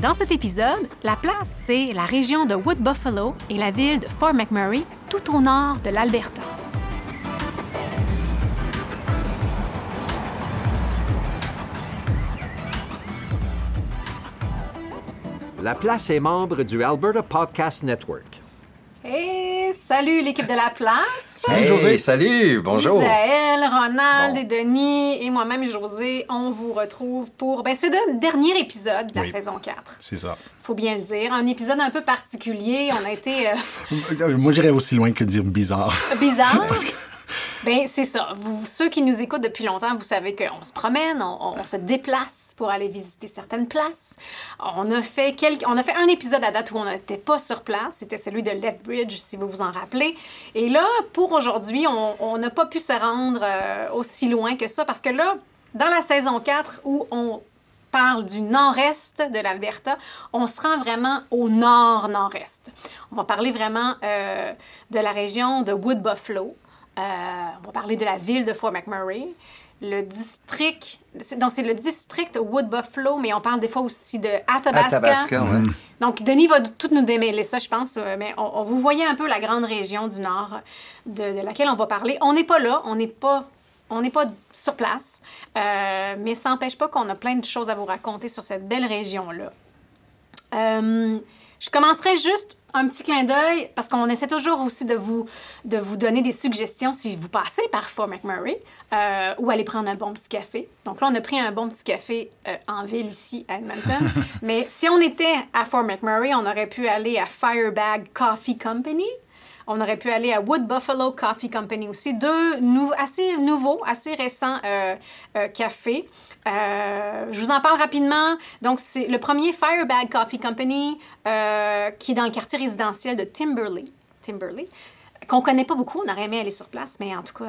Dans cet épisode, la place, c'est la région de Wood Buffalo et la ville de Fort McMurray, tout au nord de l'Alberta. La place est membre du Alberta Podcast Network. Hey, salut l'équipe de la place! Salut José! Salut! Bonjour! Isaël, Ronald et Denis et moi-même José, on vous retrouve pour... Ben, c'est le dernier épisode de la saison 4. C'est ça. Faut bien le dire. Un épisode un peu particulier. On a été... Euh, moi, j'irais aussi loin que dire bizarre. Bizarre? Parce que... Ben c'est ça. Vous, ceux qui nous écoutent depuis longtemps, vous savez qu'on se promène, on, se déplace pour aller visiter certaines places. On a fait quelques, on a fait un épisode à date où on n'était pas sur place. C'était celui de Lethbridge, si vous vous en rappelez. Et là, pour aujourd'hui, on n'a pas pu se rendre euh, aussi loin que ça parce que là, dans la saison 4 où on parle du nord-est de l'Alberta, on se rend vraiment au nord-nord-est. On va parler vraiment euh, de la région de Wood Buffalo. Euh, on va parler de la ville de Fort McMurray. Le district, donc c'est le district Wood Buffalo, mais on parle des fois aussi de Athabasca. Athabasca Donc Denis va tout nous démêler ça, je pense, euh, mais on, vous voyez un peu la grande région du nord de, laquelle on va parler. On n'est pas là, on n'est pas on n'est pas sur place, euh, mais ça n'empêche pas qu'on a plein de choses à vous raconter sur cette belle région-là. je commencerai juste un petit clin d'œil, parce qu'on essaie toujours aussi de vous, de vous donner des suggestions si vous passez par Fort McMurray euh, ou aller prendre un bon petit café. Donc là, on a pris un bon petit café euh, en ville ici à Edmonton. Mais si on était à Fort McMurray, on aurait pu aller à Firebag Coffee Company. On aurait pu aller à Wood Buffalo Coffee Company aussi. Deux assez nouveaux, assez récents euh, cafés. Euh, je vous en parle rapidement. Donc, c'est le premier Firebag Coffee Company euh, qui est dans le quartier résidentiel de Timberley. Timberley qu'on connaît pas beaucoup. On aurait aimé aller sur place, mais en tout cas.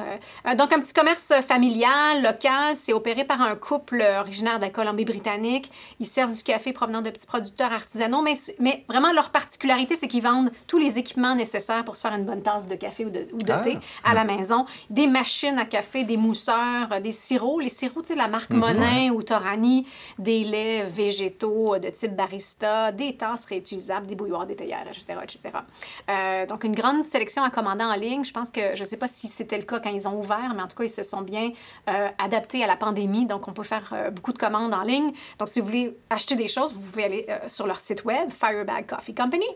Euh, donc, un petit commerce familial, local. C'est opéré par un couple originaire de la Colombie-Britannique. Ils servent du café provenant de petits producteurs artisanaux, mais, mais vraiment, leur particularité, c'est qu'ils vendent tous les équipements nécessaires pour se faire une bonne tasse de café ou de, ah. thé à la maison. Des machines à café, des mousseurs, euh, des sirops. Les sirops, tu sais, la marque mhm, Monin ou Torani, des laits végétaux de type barista, des tasses réutilisables, des bouilloires, des théières, etc., etc. Euh, donc, une grande sélection à commander en ligne. Je pense que, je ne sais pas si c'était le cas quand ils ont ouvert, mais en tout cas, ils se sont bien euh, adaptés à la pandémie. Donc, on peut faire euh, beaucoup de commandes en ligne. Donc, si vous voulez acheter des choses, vous pouvez aller euh, sur leur site web, Firebag Coffee Company.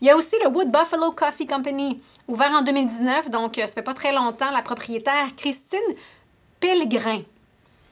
Il y a aussi le Wood Buffalo Coffee Company, ouvert en 2019. Donc, ça fait pas très longtemps. La propriétaire, Christine Pellegrin.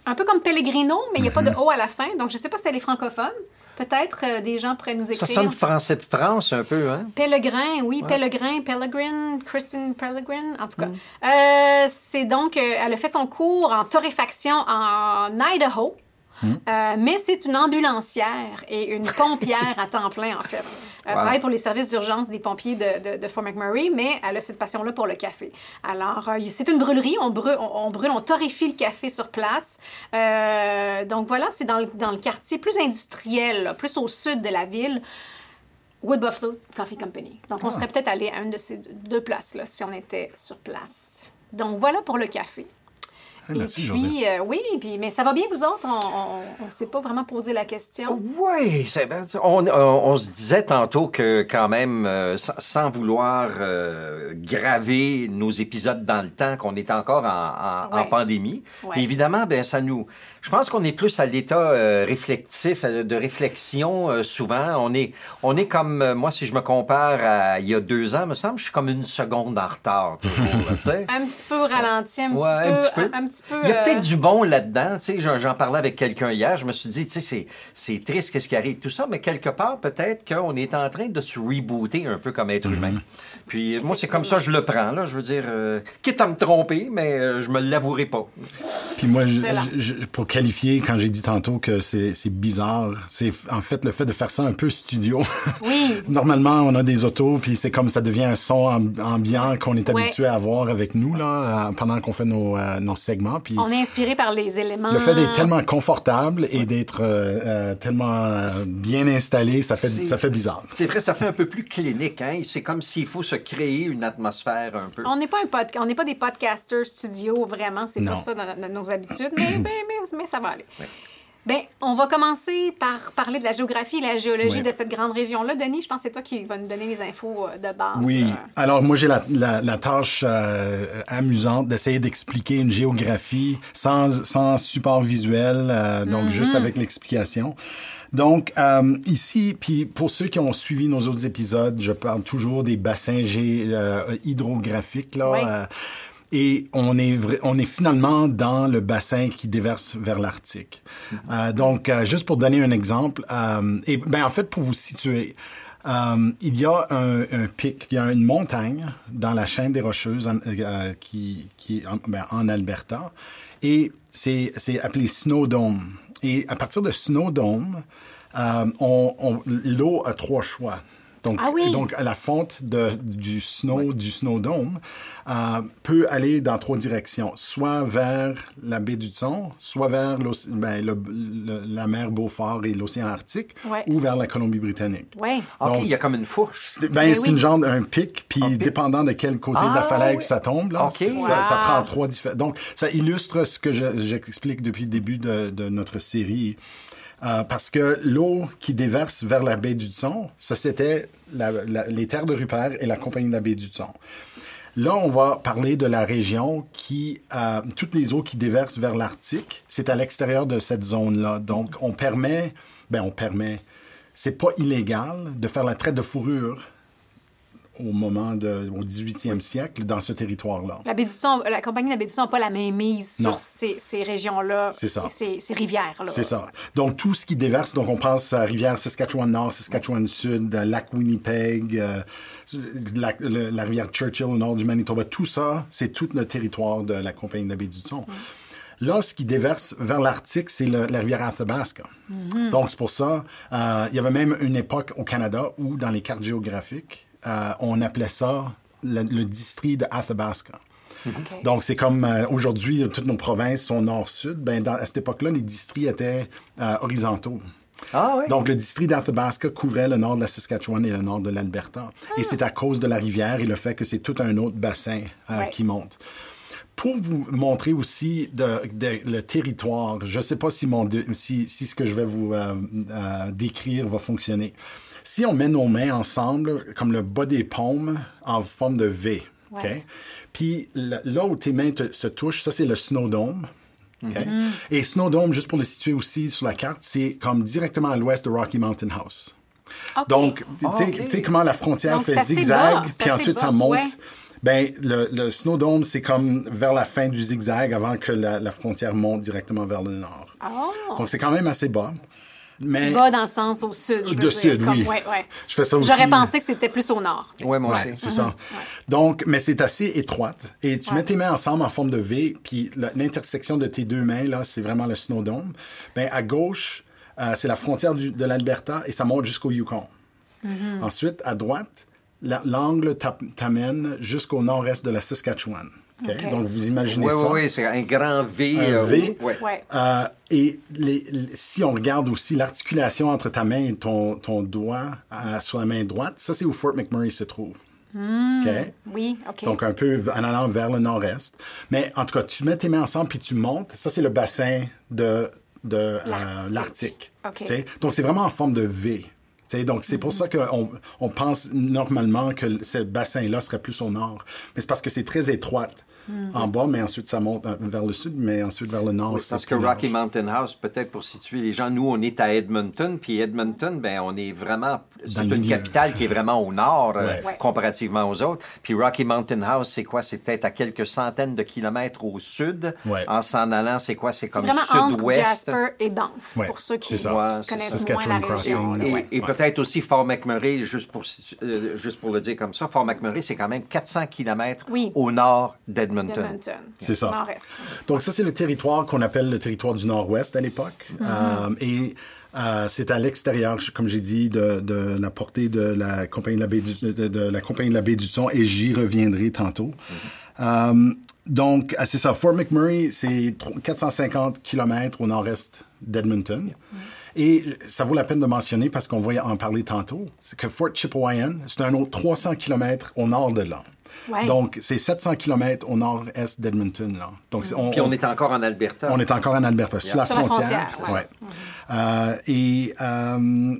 Un peu comme Pellegrino, mais il n'y a pas de mm-hmm. O à la fin. Donc, je ne sais pas si elle est francophone. Peut-être euh, des gens pourraient nous écrire. Ça sonne français de France un peu, hein? Pellegrin, oui, Pellegrin, Pellegrin, Kristen Pellegrin, en tout cas. Mm. Euh, c'est donc, euh, elle a fait son cours en torréfaction en Idaho. Hmm. Euh, mais c'est une ambulancière et une pompière à temps plein, en fait. Elle travaille pour les services d'urgence des pompiers de, de, Fort McMurray, mais elle a cette passion-là pour le café. Alors, euh, c'est une brûlerie. On brûle, on, brûle, on torréfie le café sur place. Euh, donc voilà, c'est dans, dans, le quartier plus industriel, plus au sud de la ville. Wood Buffalo Coffee Company. Donc, on ah. serait peut-être allé à une de ces deux places-là si on était sur place. Donc, voilà pour le café. Eh, merci, puis, euh, oui, puis, mais ça va bien, vous autres? On ne s'est pas vraiment posé la question. Oui, on, on, se disait tantôt que, quand même, euh, sans, vouloir euh, graver nos épisodes dans le temps, qu'on est encore en, pandémie. évidemment, ben, ça nous. Je pense qu'on est plus à l'état réflexif, de réflexion souvent. On est, on est comme, moi, si je me compare à il y a deux ans, me semble, je suis comme une seconde en retard, toujours. un petit peu ralenti, un, petit peu, un petit peu. Il y a peut-être euh, du bon là-dedans. J'en parlais avec quelqu'un hier. Je me suis dit, c'est triste qu'est-ce qui arrive, tout ça, mais quelque part, peut-être qu'on est en train de se rebooter un peu comme être mm-hmm. humain. Puis moi, c'est comme ça je le prends. Là. Je veux dire, euh, quitte à me tromper, mais euh, je me l'avouerai pas. Puis moi, pour qualifier, quand j'ai dit tantôt que c'est bizarre, c'est en fait le fait de faire ça un peu studio. Oui. Normalement, on a des autos, puis c'est comme ça devient un son ambiant qu'on est habitué à avoir avec nous là, pendant qu'on fait nos, nos segments. On est inspiré par les éléments. Le fait d'être tellement confortable et d'être euh, euh, tellement euh, bien installé, ça fait, ça fait bizarre. C'est vrai, ça fait un peu plus clinique. Hein? C'est comme s'il faut se créer une atmosphère un peu. On n'est pas, un on n'est pas des podcasters studio, vraiment. C'est pas ça dans, nos habitudes, mais, mais, mais, ça va aller. Bien, on va commencer par parler de la géographie et la géologie de cette grande région-là. Denis, je pense que c'est toi qui vas nous donner les infos euh, de base. Oui. Alors, moi, j'ai la, la, tâche euh, amusante d'essayer d'expliquer une géographie sans, sans support visuel, euh, donc mm-hmm. juste avec l'explication. Donc, ici, puis pour ceux qui ont suivi nos autres épisodes, je parle toujours des bassins hydrographiques, là. Et on est, on est finalement dans le bassin qui déverse vers l'Arctique. Mm-hmm. Euh, donc, euh, juste pour donner un exemple, euh, et ben en fait pour vous situer, il y a un, un, pic, il y a une montagne dans la chaîne des Rocheuses en, qui, qui en, ben, en Alberta, et c'est appelé Snow Dome. Et à partir de Snow Dome, l'eau a trois choix. Donc, ah donc la fonte de, du snow, du snow dome, euh, peut aller dans trois directions, soit vers la baie du Thon, soit vers ben, la mer Beaufort et l'océan Arctique, ou vers la Colombie-Britannique. Oui. OK, il y a comme une fourche. Ben, c'est une genre un pic, puis dépendant de quel côté de la ah, falaise ça tombe, là, ça, prend trois différents. Donc, ça illustre ce que j'explique depuis le début de, de notre série. Euh, parce que l'eau qui déverse vers la baie du Thon, ça c'était les terres de Rupert et la compagnie de la baie du Thon. Là, on va parler de la région qui, euh, toutes les eaux qui déversent vers l'Arctique, c'est à l'extérieur de cette zone-là. Donc, on permet, ben on permet, c'est pas illégal de faire la traite de fourrure au moment de, au 18e siècle dans ce territoire-là. La, la compagnie de la baie du Son n'a pas la même mise sur ces, ces régions-là, ces, ces rivières-là. C'est ça. Donc, tout ce qui déverse, donc on pense à rivière Saskatchewan-Nord, Saskatchewan-Sud, lac Winnipeg, euh, la, la, rivière Churchill au nord du Manitoba, tout ça, c'est tout le territoire de la compagnie de la baie du Son. Mm. Là, ce qui déverse vers l'Arctique, c'est la rivière Athabasca. Mm-hmm. Donc, c'est pour ça, euh, il y avait même une époque au Canada où, dans les cartes géographiques, euh, on appelait ça le, district de Athabasca. Donc, c'est comme euh, aujourd'hui, toutes nos provinces sont nord-sud. Ben, à cette époque-là, les districts étaient euh, horizontaux. Ah, oui. Donc, le district d'Athabasca couvrait le nord de la Saskatchewan et le nord de l'Alberta. Et c'est à cause de la rivière et le fait que c'est tout un autre bassin qui monte. Pour vous montrer aussi le territoire, je ne sais pas si, mon, si, si, ce que je vais vous décrire va fonctionner. Si on met nos mains ensemble, comme le bas des paumes, en forme de V, OK? Puis là où tes mains se touchent, ça, c'est le Snow Dome. Mm-hmm. Et Snow Dome, juste pour le situer aussi sur la carte, c'est comme directement à l'ouest de Rocky Mountain House. Donc, tu sais comment la frontière fait zigzag, puis ensuite ça monte. Ben, le, le Snow Dome, c'est comme vers la fin du zigzag avant que la, frontière monte directement vers le nord. Oh. Donc, c'est quand même assez bas. Mais va dans le sens au sud. Je de sud, oui. Je fais ça aussi. J'aurais pensé que c'était plus au nord. Oui, moi ouais, c'est ça. Donc, mais c'est assez étroite. Et tu mets tes mains ensemble en forme de V, puis l'intersection de tes deux mains, là, c'est vraiment le Snow Dome. Bien, à gauche, euh, c'est la frontière de l'Alberta et ça monte jusqu'au Yukon. Mm-hmm. Ensuite, à droite, l'angle t'amène jusqu'au nord-est de la Saskatchewan. Donc, vous imaginez ça. Oui, oui, c'est un grand V. Un euh, v. Euh, et les, si on regarde aussi l'articulation entre ta main et ton, ton doigt euh, sur la main droite, ça, c'est où Fort McMurray se trouve. Hmm. Oui, OK. Donc, un peu en allant vers le nord-est. Mais en tout cas, tu mets tes mains ensemble puis tu montes. Ça, c'est le bassin de, de l'Arctique. Donc, c'est vraiment en forme de V. donc, c'est pour ça qu'on on pense normalement que ce bassin-là serait plus au nord. Mais c'est parce que c'est très étroite. Mhm. en bas, mais ensuite ça monte vers le sud, mais ensuite vers le nord. Oui, parce que Rocky Mountain House, peut-être pour situer les gens, nous on est à Edmonton, puis Edmonton, ben on est vraiment, c'est une capitale qui est vraiment au nord euh, comparativement aux autres. Puis Rocky Mountain House, c'est quoi? C'est peut-être à quelques centaines de kilomètres au sud. En s'en allant, c'est quoi? C'est comme sud-ouest. Jasper et Banff pour ceux qui connaissent moins la région. Et, et peut-être aussi Fort McMurray, juste pour euh, juste pour le dire comme ça, Fort McMurray, c'est quand même 400 kilomètres au nord d'Edmonton. C'est ça. Donc ça, c'est le territoire qu'on appelle le territoire du Nord-Ouest à l'époque. Mm-hmm. Euh, et euh, c'est à l'extérieur, comme j'ai dit, de, de, la portée de la compagnie de la baie du, de, la compagnie de la baie du Thon, et j'y reviendrai tantôt. Mm-hmm. Euh, donc, c'est ça. Fort McMurray, c'est 450 km au nord-est d'Edmonton. Mm-hmm. Et ça vaut la peine de mentionner parce qu'on va en parler tantôt, c'est que Fort Chipewyan, c'est un autre 300 km au nord de là. Donc, c'est 700 km au nord-est d'Edmonton. Là. Donc, on, Puis on est encore en Alberta. On est encore en Alberta, sur, la frontière. ouais. Euh, et euh,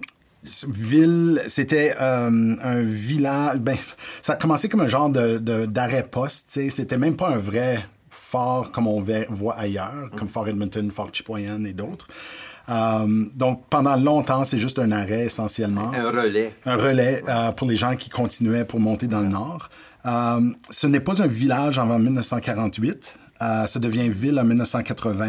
ville, c'était euh, un village. Ben, ça a commencé comme un genre de, d'arrêt poste. C'était même pas un vrai fort comme on voit ailleurs, comme Fort Edmonton, Fort Chipewyan et d'autres. Euh, donc, pendant longtemps, c'est juste un arrêt essentiellement. Un relais. Un relais euh, pour les gens qui continuaient pour monter dans le nord. Euh, ce n'est pas un village avant 1948. ça devient ville en 1980.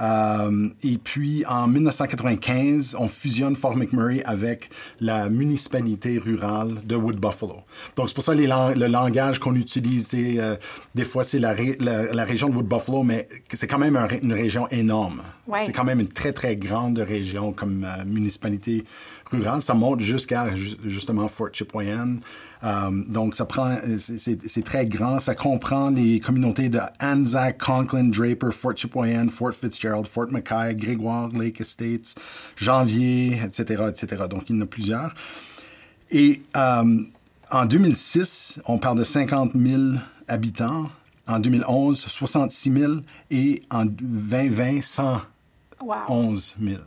Euh, et puis, en 1995, on fusionne Fort McMurray avec la municipalité rurale de Wood Buffalo. Donc, c'est pour ça le langage qu'on utilise, euh, des fois, c'est la, la, région de Wood Buffalo, mais c'est quand même une région énorme. C'est quand même une très, très grande région comme euh, municipalité rurale. Ça monte jusqu'à, justement, Fort Chipewyan. Euh, donc, ça prend, c'est très grand. Ça comprend les communautés de Anzac, Conklin, Draper, Fort Chipewyan, Fort Fitzgerald, Fort Mackay, Grégoire, Lake Estates, Janvier, etc., etc. Donc, il y en a plusieurs. Et euh, en 2006, on parle de 50 000 habitants. En 2011, 66 000. Et en 2020, 111 000.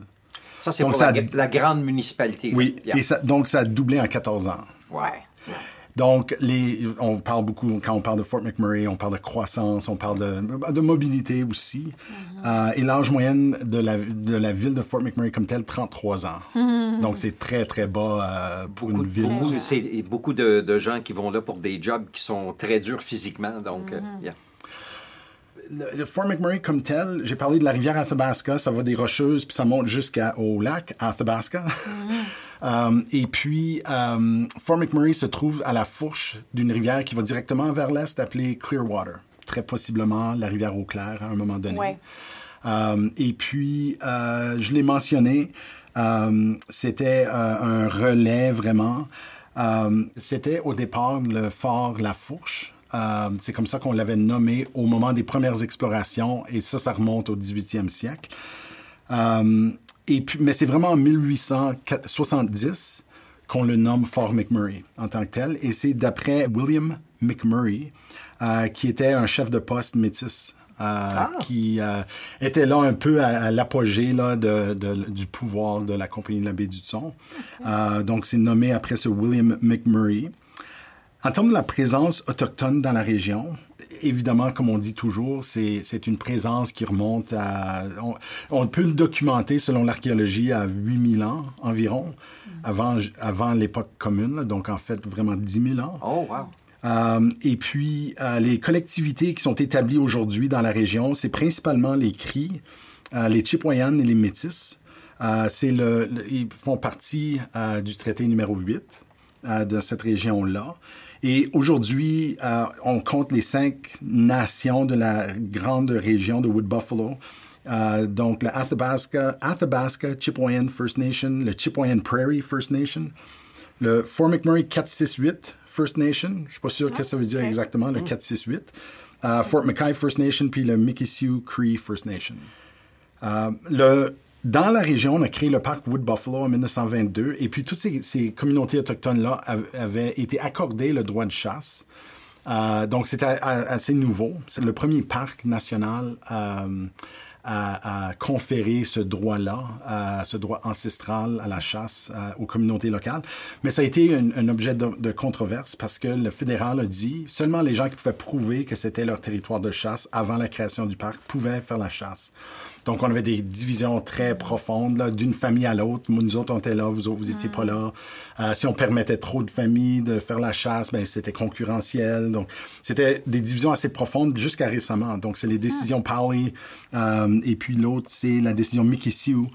Ça, c'est pour la, la, grande municipalité. Oui, et ça, donc ça a doublé en 14 ans. Ouais. Donc, les, on parle beaucoup, quand on parle de Fort McMurray, on parle de croissance, on parle de, de mobilité aussi. Mm-hmm. Euh, et l'âge moyen de la, de la ville de Fort McMurray comme telle, 33 ans. Mm-hmm. Donc, c'est très, très bas euh, pour une ville. Beaucoup, c'est beaucoup de, de, gens qui vont là pour des jobs qui sont très durs physiquement. Donc, euh, mm-hmm. Le, Fort McMurray comme tel, j'ai parlé de la rivière Athabasca, ça va des Rocheuses, puis ça monte jusqu'au lac Athabasca. Euh, et puis, euh, Fort McMurray se trouve à la fourche d'une rivière qui va directement vers l'est, appelée Clearwater. Très possiblement la rivière Eau Claire à un moment donné. Euh, et puis, je l'ai mentionné, c'était un relais vraiment. c'était au départ le fort La Fourche. C'est comme ça qu'on l'avait nommé au moment des premières explorations, et ça, ça remonte au 18e siècle mais c'est vraiment en 1870 qu'on le nomme Fort McMurray en tant que tel. Et c'est d'après William McMurray, euh, qui était un chef de poste métis. Euh, ah. qui euh, était là un peu à, l'apogée du pouvoir de la Compagnie de la baie du Thon. donc, c'est nommé après ce William McMurray. En termes de la présence autochtone dans la région, évidemment, comme on dit toujours, c'est une présence qui remonte à... On, peut le documenter, selon l'archéologie, à 8000 ans environ, avant, avant l'époque commune, donc en fait vraiment 10 000 ans. Oh, wow! Euh, et puis, euh, les collectivités qui sont établies aujourd'hui dans la région, c'est principalement les Cris, euh, les Chipewyan et les Métis. c'est le, ils font partie du traité numéro 8 de cette région-là. Et aujourd'hui, euh, on compte les cinq nations de la grande région de Wood Buffalo. Euh, donc, le Athabasca, Athabasca Chipewyan First Nation, le Chipewyan Prairie First Nation, le Fort McMurray 468 First Nation, je ne suis pas sûr que ça veut dire exactement, le 468, euh, Fort Mackay First Nation, puis le Mikisew Cree First Nation. le dans la région, on a créé le parc Wood Buffalo en 1922, et puis toutes ces, communautés autochtones-là avaient été accordées le droit de chasse. Euh, donc, c'était assez nouveau. C'est le premier parc national euh, à, conférer ce droit-là, euh, ce droit ancestral à la chasse aux communautés locales. Mais ça a été un, objet de, de, controverse parce que le fédéral a dit seulement les gens qui pouvaient prouver que c'était leur territoire de chasse avant la création du parc pouvaient faire la chasse. Donc, on avait des divisions très profondes, d'une famille à l'autre. Nous autres, on était là, vous autres, vous n'étiez pas là. Euh, si on permettait trop de familles de faire la chasse, ben, c'était concurrentiel. Donc, c'était des divisions assez profondes jusqu'à récemment. Donc, c'est les décisions Pauli, euh, et puis l'autre, c'est la décision Mikisew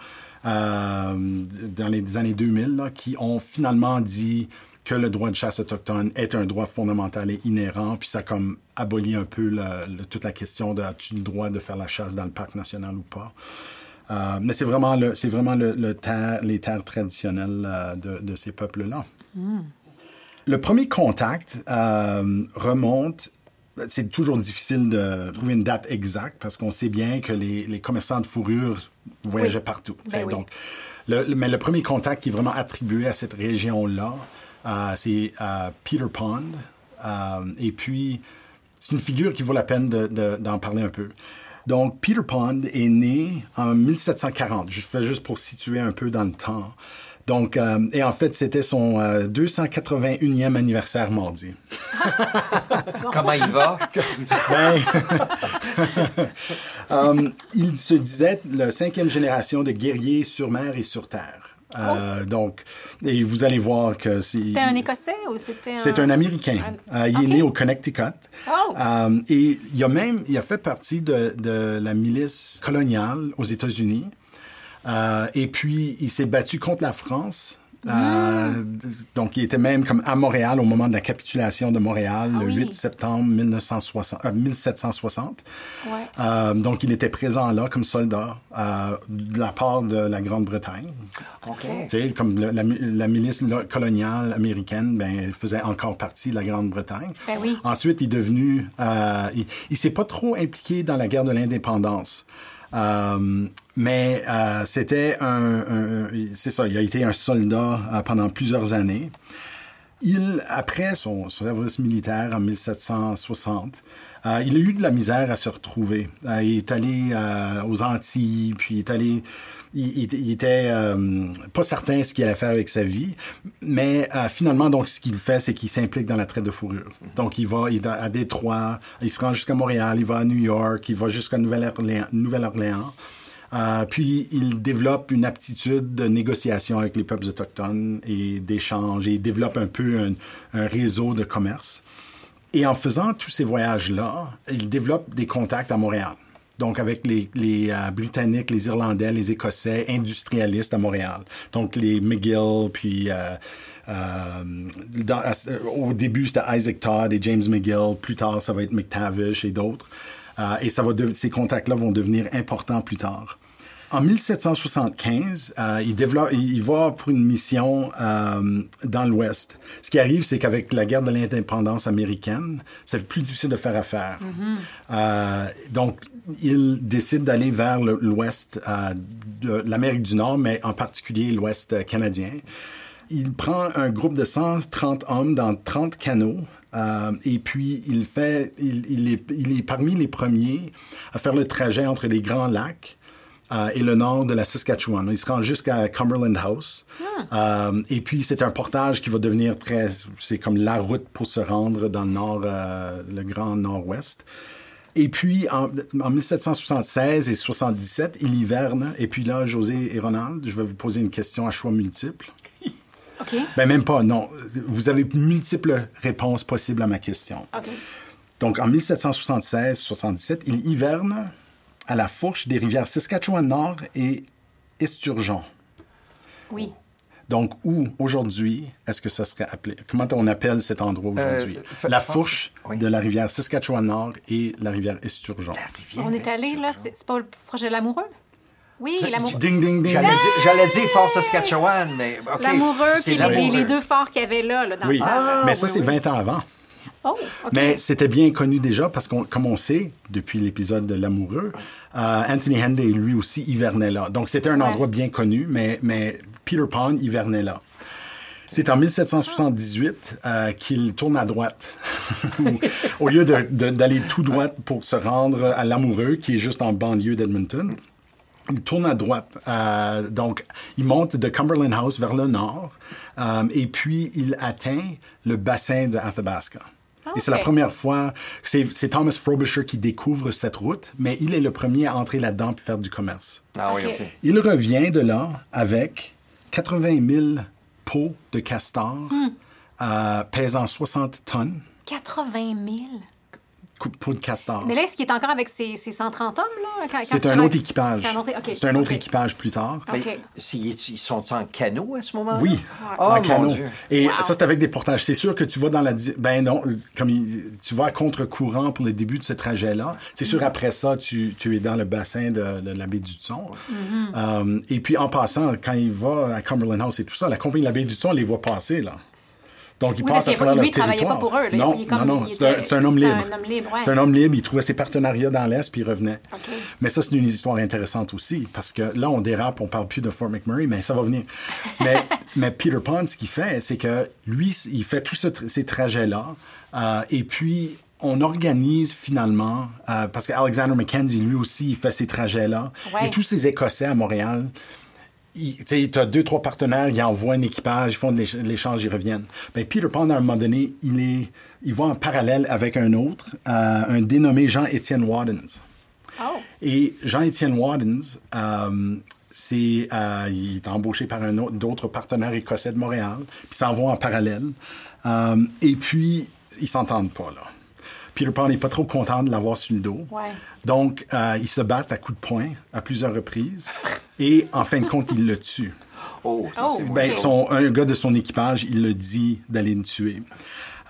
euh, dans les années 2000, qui ont finalement dit que le droit de chasse autochtone est un droit fondamental et inhérent, puis ça comme abolit un peu toute la question de as-tu le droit de faire la chasse dans le parc national ou pas? Euh, mais c'est vraiment, le, c'est vraiment le, les terres traditionnelles euh, de, ces peuples-là. Hmm. Le premier contact euh, remonte c'est toujours difficile de trouver une date exacte parce qu'on sait bien que les, commerçants de fourrure voyageaient partout. Ben donc, mais le premier contact qui est vraiment attribué à cette région-là, c'est euh, Peter Pond. et puis, c'est une figure qui vaut la peine d'en parler un peu. Donc, Peter Pond est né en 1740. Je fais juste pour situer un peu dans le temps. Donc, euh, et en fait, c'était son 281e euh, anniversaire mardi. Comment il va? ben, euh, il se disait la cinquième génération de guerriers sur mer et sur terre. Euh, donc, et vous allez voir que c'est. C'était un Écossais ou c'était un. C'est un Américain. Euh, il est né au Connecticut. Oh. Euh, et il a même, il a fait partie de, de la milice coloniale aux États-Unis. et puis, il s'est battu contre la France euh, donc, il était même comme à Montréal au moment de la capitulation de Montréal, ah le 8 septembre 1960, 1760. Euh, euh, donc, il était présent là comme soldat de la part de la Grande-Bretagne. Okay. Comme la, milice coloniale américaine ben, faisait encore partie de la Grande-Bretagne. Ben oui. Ensuite, il est devenu... il ne s'est pas trop impliqué dans la guerre de l'indépendance. Euh, mais euh, c'était un, c'est ça, il a été un soldat euh, pendant plusieurs années. Il, après son, service militaire en 1760, il a eu de la misère à se retrouver. il est allé aux Antilles, puis il est allé il, était euh, pas certain ce qu'il allait faire avec sa vie, mais euh, finalement, donc, ce qu'il fait, c'est qu'il s'implique dans la traite de fourrure. Donc, il va, il, à Détroit, il se rend jusqu'à Montréal, il va à New York, il va jusqu'à Nouvelle-Orléans. Euh, puis il développe une aptitude de négociation avec les peuples autochtones et d'échange, et il développe un peu un réseau de commerce. Et en faisant tous ces voyages-là, il développe des contacts à Montréal donc avec les, euh, Britanniques, les Irlandais, les Écossais industrialistes à Montréal. Donc les McGill, puis euh, euh, au début c'était Isaac Todd et James McGill, plus tard ça va être McTavish et d'autres. et ça va ces contacts-là vont devenir importants plus tard. En 1775, euh, il, développe, il va pour une mission euh, dans l'Ouest. Ce qui arrive, c'est qu'avec la guerre de l'indépendance américaine, c'est plus difficile de faire affaire. Mm-hmm. Euh, donc, il décide d'aller vers l'Ouest de l'Amérique du Nord, mais en particulier l'Ouest canadien. Il prend un groupe de 130 hommes dans 30 canaux et puis, il, fait, il, est, il, est, parmi les premiers à faire le trajet entre les Grands Lacs euh, et le nord de la Saskatchewan. Il se rend jusqu'à Cumberland House. Ah. Euh, et puis, c'est un portage qui va devenir très... C'est comme la route pour se rendre dans le nord, euh, le grand nord-ouest. Et puis, en, 1776 et 77, il hiverne. Et puis là, José et Ronald, je vais vous poser une question à choix multiple. OK. Ben, même pas, non. Vous avez multiples réponses possibles à ma question. OK. Donc, en 1776-77, il hiverne à la fourche des rivières Saskatchewan-Nord et Esturgeon. Oui. Donc, où aujourd'hui est-ce que ça serait appelé? Comment on appelle cet endroit aujourd'hui? Euh, la fourche de la rivière Saskatchewan-Nord et la rivière Esturgeon. on est allé, là, c'est pas le projet de l'amoureux? Oui, l'amoureux. Ding, ding, ding. J'allais dire, Fort Saskatchewan, mais L'amoureux, puis les, deux forts qu'il y avait là, là dans oui. Ah, mais ça, c'est 20 ans avant. Oh, Mais c'était bien connu déjà parce qu'on, comme on sait, depuis l'épisode de L'amoureux, euh, Anthony Henday, lui aussi, hivernait là. Donc c'était un endroit bien connu, mais, mais Peter Pan hivernait là. C'est en 1778 euh, qu'il tourne à droite. Au lieu d'aller tout droit pour se rendre à l'Amoureux, qui est juste en banlieue d'Edmonton, il tourne à droite. Euh, donc, il monte de Cumberland House vers le nord et puis il atteint le bassin de Athabasca. Et c'est la première fois, c'est Thomas Frobisher qui découvre cette route, mais il est le premier à entrer là-dedans et faire du commerce. Ah oui, OK. Il revient de là avec 80 000 pots de castor euh, pesant 60 tonnes. 80 000? Peau de castor. Mais là, est-ce qu'il est encore avec ses, 130 hommes, là? C'est un, autre équipage. C'est un autre, équipage plus tard. Ils sont en canot à ce moment-là? Oui, oh, en canot. Et ça, c'est avec des portages. C'est sûr que tu vas dans la... Ben non, comme tu vas à contre-courant pour le début de ce trajet-là. C'est sûr, mm-hmm. après ça, tu, tu, es dans le bassin de, de la baie du Thon. Mm-hmm. Euh, et puis, en passant, quand il va à Cumberland House et tout ça, la compagnie de la baie du Thon, les voit passer, là. Donc, il Oui, passe à travers lui, leur il travaillait territoire. pas pour eux, là. Non, Il est comme- non, non. C'est un, homme libre. un homme libre, ouais. C'est un homme libre. Il trouvait ses partenariats dans l'Est, puis il revenait. Mais ça, c'est une histoire intéressante aussi, parce que là, on dérape, on parle plus de Fort McMurray, mais ça va venir. Mais, mais Peter Pan, ce qu'il fait, c'est que lui, il fait tous ce tra- ces trajets-là, euh, et puis on organise finalement, euh, parce que Alexander Mackenzie, lui aussi, il fait ces trajets-là, Ouais. et tous ces Écossais à Montréal, tu as deux, trois partenaires, ils envoient un équipage, ils font de l'éch- l'échange, ils reviennent. Ben, Peter Pan, à un moment donné, il, est, il va en parallèle avec un autre, euh, un dénommé Jean-Étienne Waddens. Oh. Et Jean-Étienne Waddens, euh, c'est, euh, il est embauché par un autre, d'autres partenaires écossais de Montréal, puis ils s'en vont en parallèle. Et puis, ils s'entendent pas, là. Peter Pan n'est pas trop content de l'avoir sur le dos. Ouais. Donc, ils se battent à coups de poing à plusieurs reprises. Et en fin de compte, il le tue. Oh, Oh. Ben, son, un gars de son équipage, il le dit d'aller le tuer.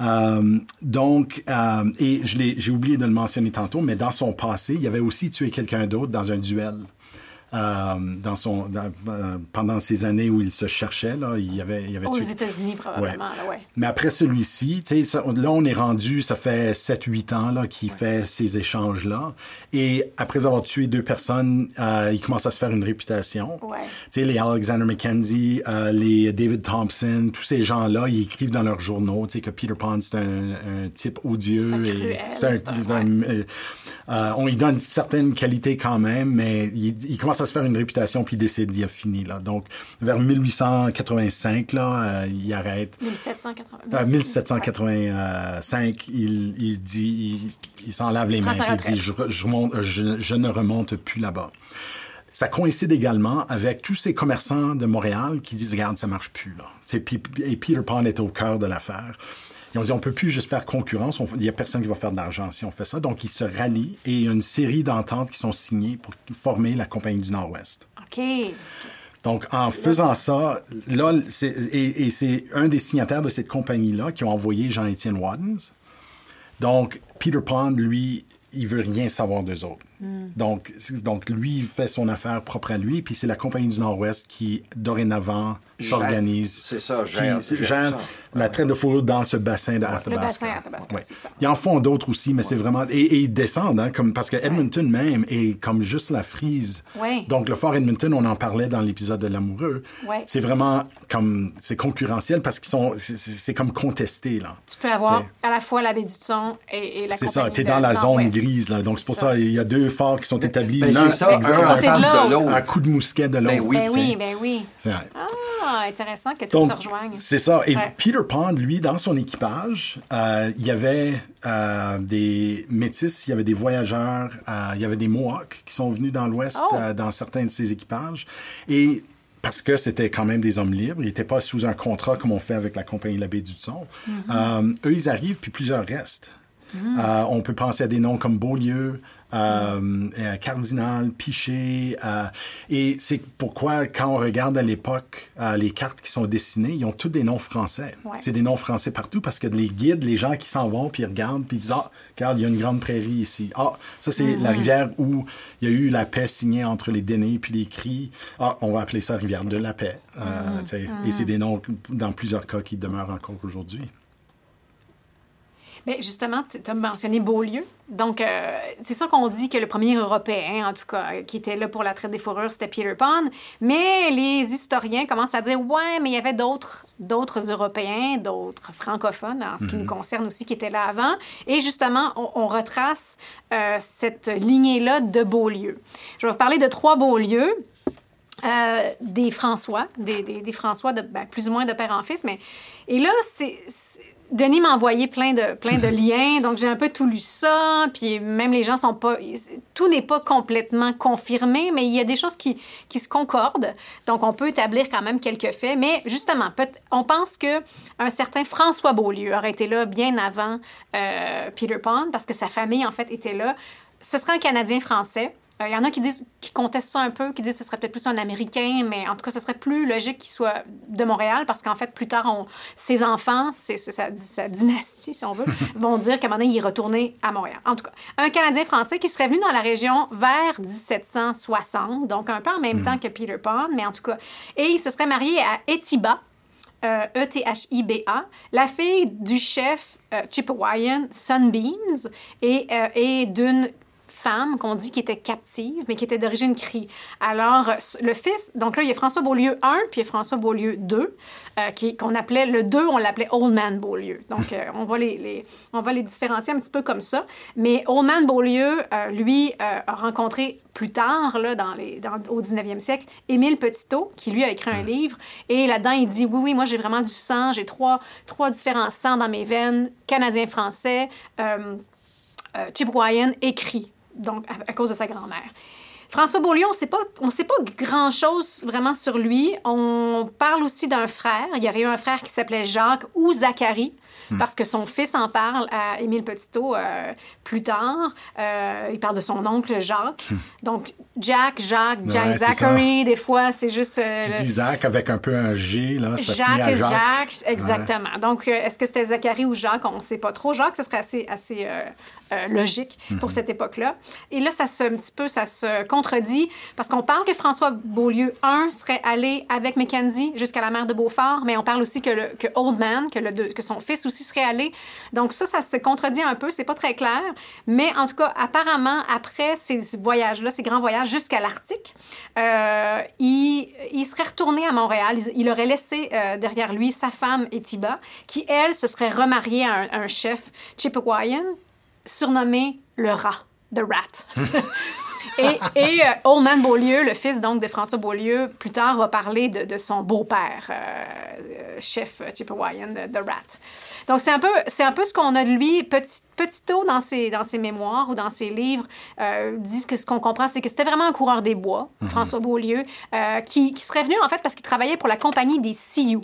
Euh, donc, euh, et je l'ai- j'ai oublié de le mentionner tantôt, mais dans son passé, il avait aussi tué quelqu'un d'autre dans un duel. Euh, dans son, dans- euh, pendant ces années où il se cherchait, là, il avait, il avait Aux. États-Unis, probablement, là, ouais. Mais après celui-ci, ça- là, on est rendu, ça fait 7-8 ans là, qu'il fait ces échanges-là. Et après avoir tué deux personnes, euh, il commence à se faire une réputation. Ouais. Tu sais, les Alexander Mackenzie, les David Thompson, tous ces gens-là, ils écrivent dans leurs journaux, tu sais, que Peter Pan, c'est un, un type odieux. C'est un et cruel, c'est un- euh, on lui donne une certaine qualité quand même, mais il, il commence à se faire une réputation, puis il décide, il a fini, là. Donc, vers 1885, là, euh, il arrête. 1780. Euh, 1785, il, il dit, il, il s'en lave les mains, il dit, je, je je- je ne remonte plus là-bas. Ça coïncide également avec tous ces commerçants de Montréal qui disent, regarde, ça marche plus, là. Et Peter Pan est au cœur de l'affaire. Ils ont dit, on peut plus juste faire concurrence, on- il n'y a personne qui va faire de l'argent si on fait ça. Donc, ils se rallient et il y a une série d'ententes qui sont signées pour former la Compagnie du Nord-Ouest. OK. Donc, en faisant ça, là, et c'est un des signataires de cette compagnie-là qui ont envoyé Jean-Étienne Waddens. Donc, Peter Pond, lui, il veut rien savoir d'eux autres. Donc, c'est- donc, lui, fait son affaire propre à lui, puis c'est la Compagnie du Nord-Ouest qui, dorénavant, s'organise. c'est ça, gère- ça. la traite de fourrure dans ce bassin de Athabasca. bassin Ouais. c'est ça. Ils en font d'autres aussi, mais c'est vraiment... Et, et ils descendent, hein, comme, parce que Edmonton même est comme juste la frise. Donc, le fort Edmonton, on en parlait dans l'épisode de l'amoureux. C'est vraiment comme... C'est concurrentiel parce qu'ils sont... c'est- comme contesté, là. Tu peux avoir T'sais. à la fois la baie du Thon et, et la C'est ça, compagnie tu es de dans la zone grise, là. Donc, c'est pour ça, il y a deux forts qui sont établis. Ben, l'un c'est ça, exact- un de de l'autre. l'autre. coup de mousquet de l'autre. Ben oui. Ben oui, ben oui. C'est vrai. Ah, intéressant que tout se rejoigne. c'est ça. Et Ouais. Peter Pond, lui, dans son équipage, euh, il y avait euh, des métis, il y avait des voyageurs, euh, il y avait des Mohawks qui sont venus dans l'Ouest Oh. euh, dans certains de ses équipages. Et parce que c'était quand même des hommes libres, ils n'étaient pas sous un contrat comme on fait avec la compagnie La Baie du Thon. Euh, eux, ils arrivent, puis plusieurs restent. Euh, on peut penser à des noms comme Beaulieu, euh, euh, Cardinal, Piché. euh, et c'est pourquoi, quand on regarde à l'époque les cartes qui sont dessinées, ils ont tous des noms français. Ouais. C'est des noms français partout parce que les guides, les gens qui s'en vont, puis ils regardent, puis ils disent Ah, regarde, il y a une grande prairie ici. Ah, ça, c'est la rivière où il y a eu la paix signée entre les Dénés puis les Cris. Ah, on va appeler ça rivière de la paix. Sais, Et c'est des noms, dans plusieurs cas, qui demeurent encore aujourd'hui. Mais justement, tu as mentionné Beaulieu. Donc, euh, c'est sûr qu'on dit que le premier Européen, en tout cas, qui était là pour la traite des fourrures, c'était Peter Pan. Mais les historiens commencent à dire, ouais, mais il y avait d'autres, d'autres Européens, d'autres francophones, en ce qui nous concerne aussi, qui étaient là avant. Et justement, on, on retrace euh, cette lignée-là de Beaulieu. Je vais vous parler de trois Beaulieu. Euh, des François, des, des, des François de, ben, plus ou moins de père en fils. Mais... Et là, c'est- Denis m'a envoyé plein de, plein de liens, donc j'ai un peu tout lu ça, puis même les gens sont pas... Tout n'est pas complètement confirmé, mais il y a des choses qui, qui se concordent, donc on peut établir quand même quelques faits, mais justement, on pense que un certain François Beaulieu aurait été là bien avant euh, Peter Pan, parce que sa famille, en fait, était là. Ce serait un Canadien-Français. Euh, Il y en a qui disent, qui contestent ça un peu, qui disent que ce serait peut-être plus un Américain, mais en tout cas, ce serait plus logique qu'il soit de Montréal, parce qu'en fait, plus tard, on, ses enfants, sa, sa dynastie, si on veut, vont dire qu'à un moment donné, il est retourné à Montréal. En tout cas, un Canadien-Français qui serait venu dans la région vers 1760, donc un peu en même temps que Peter Pan, mais en tout cas. Et il se serait marié à Etiba, E-T-H-I-B-A, la fille du chef Chippewayan Sunbeams et, et d'une femme qu'on dit qui était captive, mais qui était d'origine crie. Alors, le fils, donc là, il y a François Beaulieu 1, puis il y a François Beaulieu 2, euh, qu'on appelait, le 2, on l'appelait Old Man Beaulieu. Donc, euh, on, va les, les, on va les différencier un petit peu comme ça. Mais Old Man Beaulieu, euh, lui, a rencontré plus tard, là, dans les, dans, au 19e siècle, Émile Petitot, qui lui a écrit un livre. Et là-dedans, il dit Oui, oui, moi, j'ai vraiment du sang, j'ai trois, trois différents sangs dans mes veines, canadien-français. Chip Ryan écrit donc à, cause de sa grand-mère. François Beaulieu, on ne sait pas grand-chose vraiment sur lui. On parle aussi d'un frère. Il y aurait eu un frère qui s'appelait Jacques ou Zacharie. Hmm. Parce que son fils en parle à Émile Petitot euh, plus tard. Euh, il parle de son oncle Jacques. Hmm. Donc, Jack, Jacques, Jack, Zachary, des fois, c'est juste. Euh, tu dis Zach avec un peu un G, là. Ça Jacques, Jacques. Jacques, exactement. Donc, est-ce que c'était Zachary ou Jacques? On ne sait pas trop. Jacques, ce serait assez, assez euh, logique pour mhm. cette époque-là. Et là, ça se, un petit peu, ça se contredit parce qu'on parle que François Beaulieu, un, serait allé avec Mackenzie jusqu'à la mer de Beaufort, mais on parle aussi que, le, que Old Man, que, le, que son fils aussi serait allé. Donc ça, ça se contredit un peu, c'est pas très clair. Mais en tout cas, apparemment, après ces voyages-là, ces grands voyages jusqu'à l'Arctique, euh, il, il, serait retourné à Montréal. Il, aurait laissé euh, derrière lui sa femme Etiba, qui, elle, se serait remariée à un, un chef Chippewayan, surnommé le rat, The Rat. et, et euh, Old Man Beaulieu, le fils donc de François Beaulieu, plus tard va parler de, de son beau-père, euh, chef Chippewayan, The Rat. Donc, c'est un peu, c'est un peu ce qu'on a de lui. Petit, Petito, dans ses, dans ses mémoires ou dans ses livres, euh, dit que ce qu'on comprend, c'est que c'était vraiment un coureur des bois, mhm. François Beaulieu, euh, qui, qui, serait venu, en fait, parce qu'il travaillait pour la compagnie des Sioux.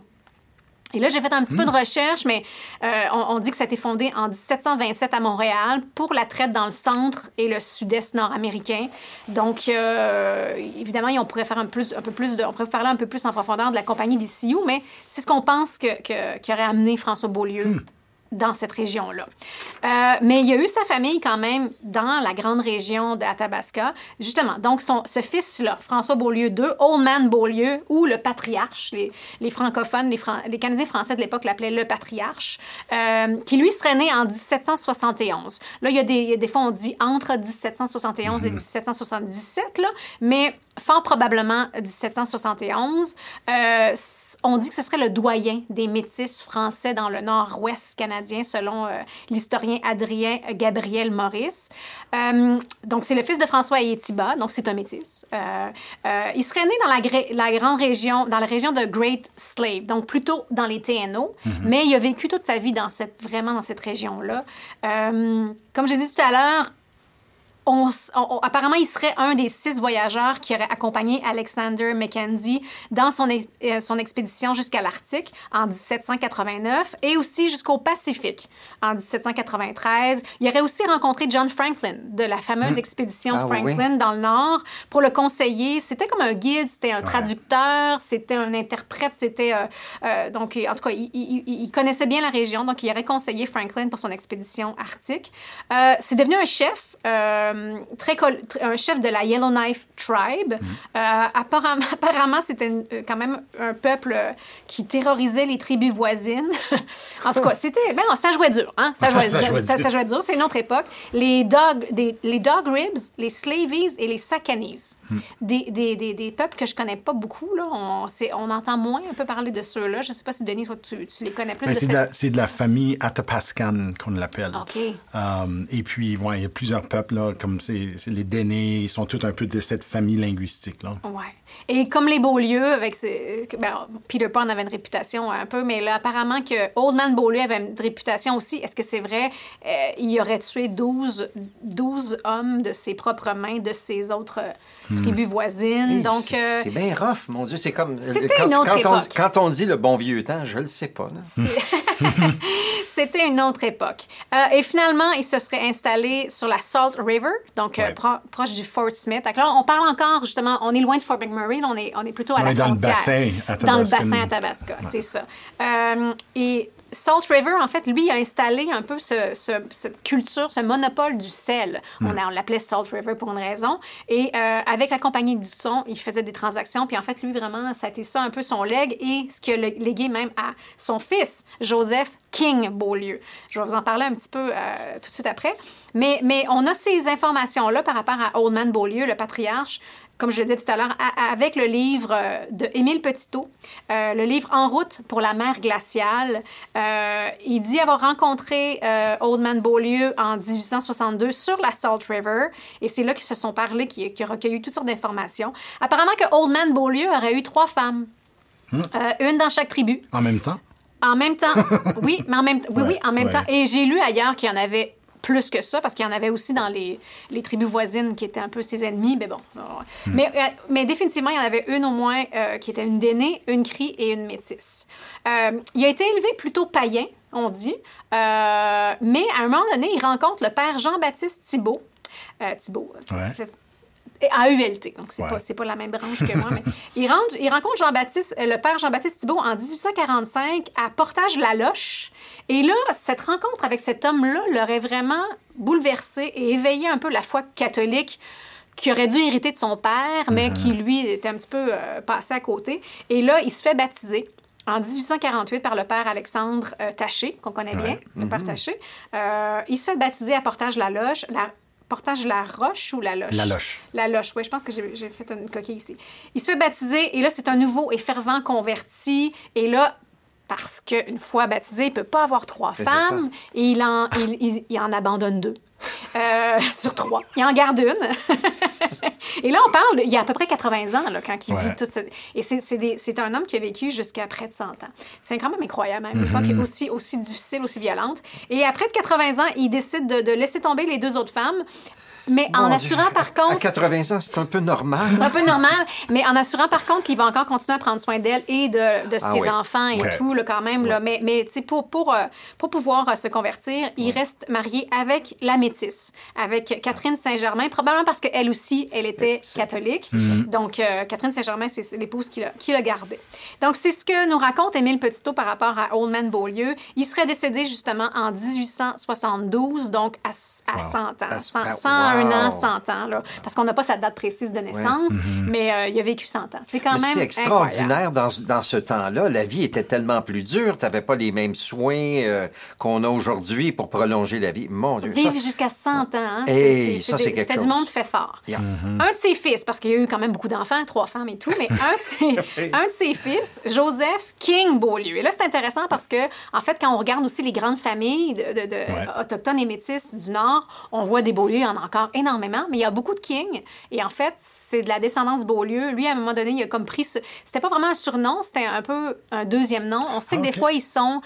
Et là, j'ai fait un petit peu de hmm. recherche, mais euh, on, dit que ça a été fondé en 1727 à Montréal pour la traite dans le centre et le sud-est nord-américain. Donc, euh, évidemment, on pourrait faire un, plus, un peu plus de, on pourrait parler un peu plus en profondeur de la compagnie des Sioux, mais c'est ce qu'on pense que, que, aurait amené François Beaulieu. Hmm dans cette région-là. Euh, mais il y a eu sa famille quand même dans la grande région d'Athabasca. Justement, donc son, ce fils-là, François Beaulieu II, Old Man Beaulieu, ou le patriarche, les, les francophones, les, les, Canadiens français de l'époque l'appelaient le patriarche, euh, qui lui serait né en 1771. Là, il y a des, des fois, on dit entre 1771 et 1777, mhm. là, mais fort probablement 1771. Euh, on dit que ce serait le doyen des métis français dans le nord-ouest canadien, selon euh, l'historien Adrien Gabriel Maurice. Euh, donc, c'est le fils de François Ayetiba, donc c'est un métis. il serait né dans la, la, grande région, dans la région de Great Slave, donc plutôt dans les TNO, mhm. mais il a vécu toute sa vie dans cette, vraiment dans cette région-là. comme j'ai dit tout à l'heure, on, apparemment, il serait un des six voyageurs qui aurait accompagné Alexander Mackenzie dans son, euh, son expédition jusqu'à l'Arctique en 1789 et aussi jusqu'au Pacifique en 1793. Il aurait aussi rencontré John Franklin de la fameuse hmm. expédition ah Franklin dans le Nord pour le conseiller. C'était comme un guide, c'était un traducteur, c'était un interprète, c'était... Euh, euh, donc, en tout cas, il, connaissait bien la région, donc il aurait conseillé Franklin pour son expédition arctique. C'est devenu un chef euh, très un chef de la Yellowknife Tribe. Mhm. Euh, apparemment, apparemment c'était euh, quand même un peuple qui terrorisait les tribus voisines. en tout cas, c'était. Ben, ça jouait dur, hein? Ça jouait, ça, jouait dur. C'est une autre époque. Les Dog, des, les dog Ribs, les Slavies et les Sakanis. Hmm. Des, des, des, des, peuples que je connais pas beaucoup, là. On, on entend moins un peu parler de ceux-là. Je sais pas si, Denis, toi, tu, tu les connais plus. Ben, c'est, de la, c'est de la famille Atapascan qu'on l'appelle. OK. et puis, ouais, il y a plusieurs peuples, là comme c'est les Dénés, ils sont tous un peu de cette famille linguistique. Là. Ouais. Et comme les Beaulieu, avec ben, Peter Pan avait une réputation un peu, mais là, apparemment que Old Man Beaulieu avait une réputation aussi. Est-ce que c'est vrai? Euh, il aurait tué 12, 12 hommes de ses propres mains, de ses autres hmm. tribus voisines. Donc, euh, c'est bien rough, mon Dieu. C'est comme. C'était une autre quand époque. On, quand on dit le bon vieux temps, je le sais pas. C'était une autre époque. Euh, et finalement, il se serait installé sur la Salt River, donc euh, proche du Fort Smith. Alors, on parle encore, justement, on est loin de Fort McMurray, on est, on est plutôt à on la est frontière. Dans le bassin à Tabasco. Dans le bassin à Tabasco, c'est ça. Euh, et Salt River, en fait, lui, a installé un peu ce, cette culture, ce monopole du sel. On, on l'appelait Salt River pour une raison. Et euh, avec la compagnie du son, il faisait des transactions. Puis en fait, lui, vraiment, ça a été ça un peu son leg et ce qu'il a légué même à son fils, Joseph King Beaulieu. Je vais vous en parler un petit peu euh, tout de suite après. Mais, mais on a ces informations-là par rapport à Old Man Beaulieu, le patriarche, comme je le disais tout à l'heure, avec le livre euh, de Émile Petitot, euh, le livre En route pour la mer glaciale. Euh, il dit avoir rencontré Old Man Beaulieu en 1862 sur la Salt River, et c'est là qu'ils se sont parlé, qu'ils ont recueilli toutes sortes d'informations. Apparemment que Old Man Beaulieu aurait eu trois femmes, hmm. une dans chaque tribu. En même temps? En même temps, oui, mais en même, oui, oui, en même temps. Et j'ai lu ailleurs qu'il y en avait plus que ça, parce qu'il y en avait aussi dans les, les, tribus voisines qui étaient un peu ses ennemis, mais bon. Hmm. Mais, euh, mais définitivement, il y en avait une au moins euh, qui était une dénée, une crie et une métisse. Euh, il a été élevé plutôt païen, on dit, mais à un moment donné, il rencontre le père Jean-Baptiste Thibault. Thibault, à ULT, donc c'est pas, pas la même branche que moi, mais il, rentre, il rencontre Jean-Baptiste, le père Jean-Baptiste Thibault en 1845 à Portage-la-Loche. Et là, cette rencontre avec cet homme-là l'aurait vraiment bouleversé et éveillé un peu la foi catholique qui aurait dû hériter de son père, mais mm-hmm. qui, lui, était un petit peu euh, passé à côté. Et là, il se fait baptiser en 1848 par le père Alexandre euh, Taché, qu'on connaît bien, le père mm-hmm. Taché. Euh, il se fait baptiser à Portage-la-Loche. La portage La Roche ou La Loche? La Loche. La Loche, oui, je pense que j'ai fait une coquille ici. Il se fait baptiser et là, c'est un nouveau et fervent converti. Et là, parce qu'une fois baptisé, il ne peut pas avoir trois femmes et il en, il, il, en abandonne deux. Euh, sur trois. Il en garde une. et là, on parle, il y a à peu près 80 ans là, quand il vit toute cette... Et c'est un homme qui a vécu jusqu'à près de 100 ans. C'est quand même incroyable, hein? une époque mm-hmm. aussi, aussi difficile, aussi violente. Et après de 80 ans, il décide de, de laisser tomber les deux autres femmes mais en assurant par contre. À 80 ans, c'est un peu normal. C'est un peu normal, mais en assurant par contre qu'il va encore continuer à prendre soin d'elle et de, de ah ses enfants et tout, là, quand même. Là. Mais, mais pour, pour, euh, pour pouvoir euh, se convertir, il reste marié avec la métisse, avec Catherine Saint-Germain, probablement parce qu'elle aussi, elle était catholique. Mhm. Donc, euh, Catherine Saint-Germain, c'est l'épouse qui l'a gardée. Donc, c'est ce que nous raconte Émile Petitot par rapport à Old Man Beaulieu. Il serait décédé justement en 1872, donc à, à 100 ans. 100, un an, 100 ans, là, parce qu'on n'a pas sa date précise de naissance, mm-hmm. mais euh, il a vécu 100 ans. C'est quand même. C'est extraordinaire dans, dans, ce temps-là. La vie était tellement plus dure. Tu n'avais pas les mêmes soins euh, qu'on a aujourd'hui pour prolonger la vie. Mon Dieu. Vivre jusqu'à 100 ans, hein, c'était du monde fait fort. Un de ses fils, parce qu'il y a eu quand même beaucoup d'enfants, trois femmes et tout, mais un de ses, un de ses fils, Joseph King Beaulieu. Et là, c'est intéressant parce que, en fait, quand on regarde aussi les grandes familles de, de, autochtones et métis du Nord, on voit des Beaulieu, en a énormément, mais il y a beaucoup de kings. Et en fait, c'est de la descendance Beaulieu. Lui, à un moment donné, il a comme pris ce... C'était pas vraiment un surnom, c'était un peu un deuxième nom. On sait que des fois, ils sont